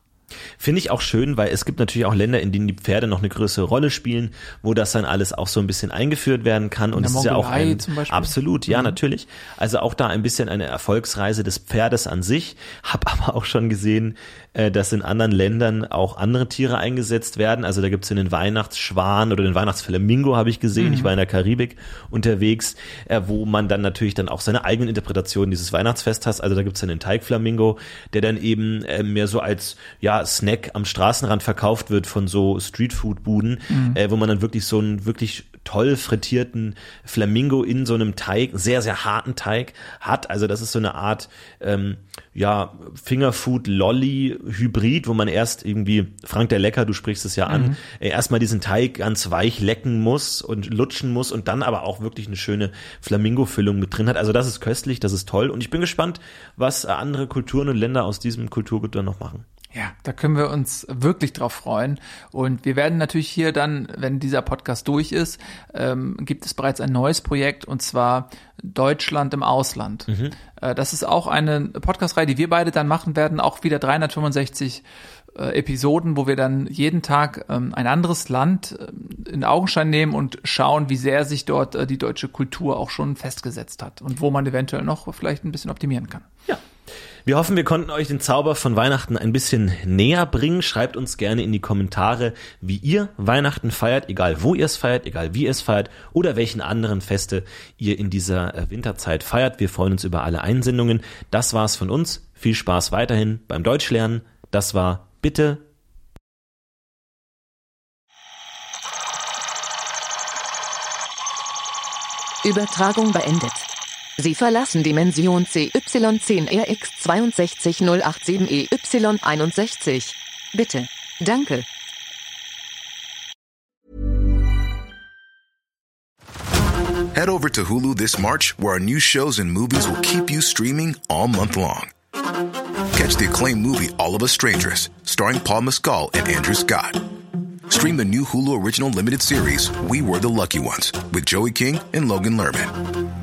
Finde ich auch schön, weil es gibt natürlich auch Länder, in denen die Pferde noch eine größere Rolle spielen, wo das dann alles auch so ein bisschen eingeführt werden kann. Und es ist ja auch ein, absolut, ja, natürlich. Also auch da ein bisschen eine Erfolgsreise des Pferdes an sich. Hab aber auch schon gesehen, äh, dass in anderen Ländern auch andere Tiere eingesetzt werden. Also da gibt's den Weihnachtsschwan oder den Weihnachtsflamingo habe ich gesehen. Ich war in der Karibik unterwegs, äh, wo man dann natürlich dann auch seine eigenen Interpretationen dieses Weihnachtsfest hat. Also da gibt's dann den Teigflamingo, der dann eben äh, mehr so als ja Snack am Straßenrand verkauft wird von so Streetfood-Buden, äh, wo man dann wirklich so einen wirklich toll frittierten Flamingo in so einem Teig, sehr, sehr harten Teig hat. Also das ist so eine Art, ähm, ja, Fingerfood-Lolly-Hybrid, wo man erst irgendwie, Frank der Lecker, du sprichst es ja an, äh, erstmal diesen Teig ganz weich lecken muss und lutschen muss und dann aber auch wirklich eine schöne Flamingo-Füllung mit drin hat. Also das ist köstlich, das ist toll und ich bin gespannt, was andere Kulturen und Länder aus diesem Kulturgut dann noch machen. Ja, da können wir uns wirklich drauf freuen. Und wir werden natürlich hier dann, wenn dieser Podcast durch ist, ähm, gibt es bereits ein neues Projekt und zwar Deutschland im Ausland. Äh, das ist auch eine Podcast-Reihe, die wir beide dann machen werden, auch wieder 365 äh, Episoden, wo wir dann jeden Tag ähm, ein anderes Land äh, in Augenschein nehmen und schauen, wie sehr sich dort äh, die deutsche Kultur auch schon festgesetzt hat und wo man eventuell noch vielleicht ein bisschen optimieren kann. Ja. Wir hoffen, wir konnten euch den Zauber von Weihnachten ein bisschen näher bringen. Schreibt uns gerne in die Kommentare, wie ihr Weihnachten feiert, egal wo ihr es feiert, egal wie ihr es feiert oder welchen anderen Feste ihr in dieser äh, Winterzeit feiert. Wir freuen uns über alle Einsendungen. Das war's von uns. Viel Spaß weiterhin beim Deutschlernen. Das war bitte Übertragung beendet. Sie verlassen Dimension CY10RX62087EY61. Bitte. Danke. Head over to Hulu this March, where our new shows and movies will keep you streaming all month long. Catch the acclaimed movie All of Us Strangers, starring Paul Mescal and Andrew Scott. Stream the new Hulu original limited series We Were the Lucky Ones with Joey King and Logan Lerman.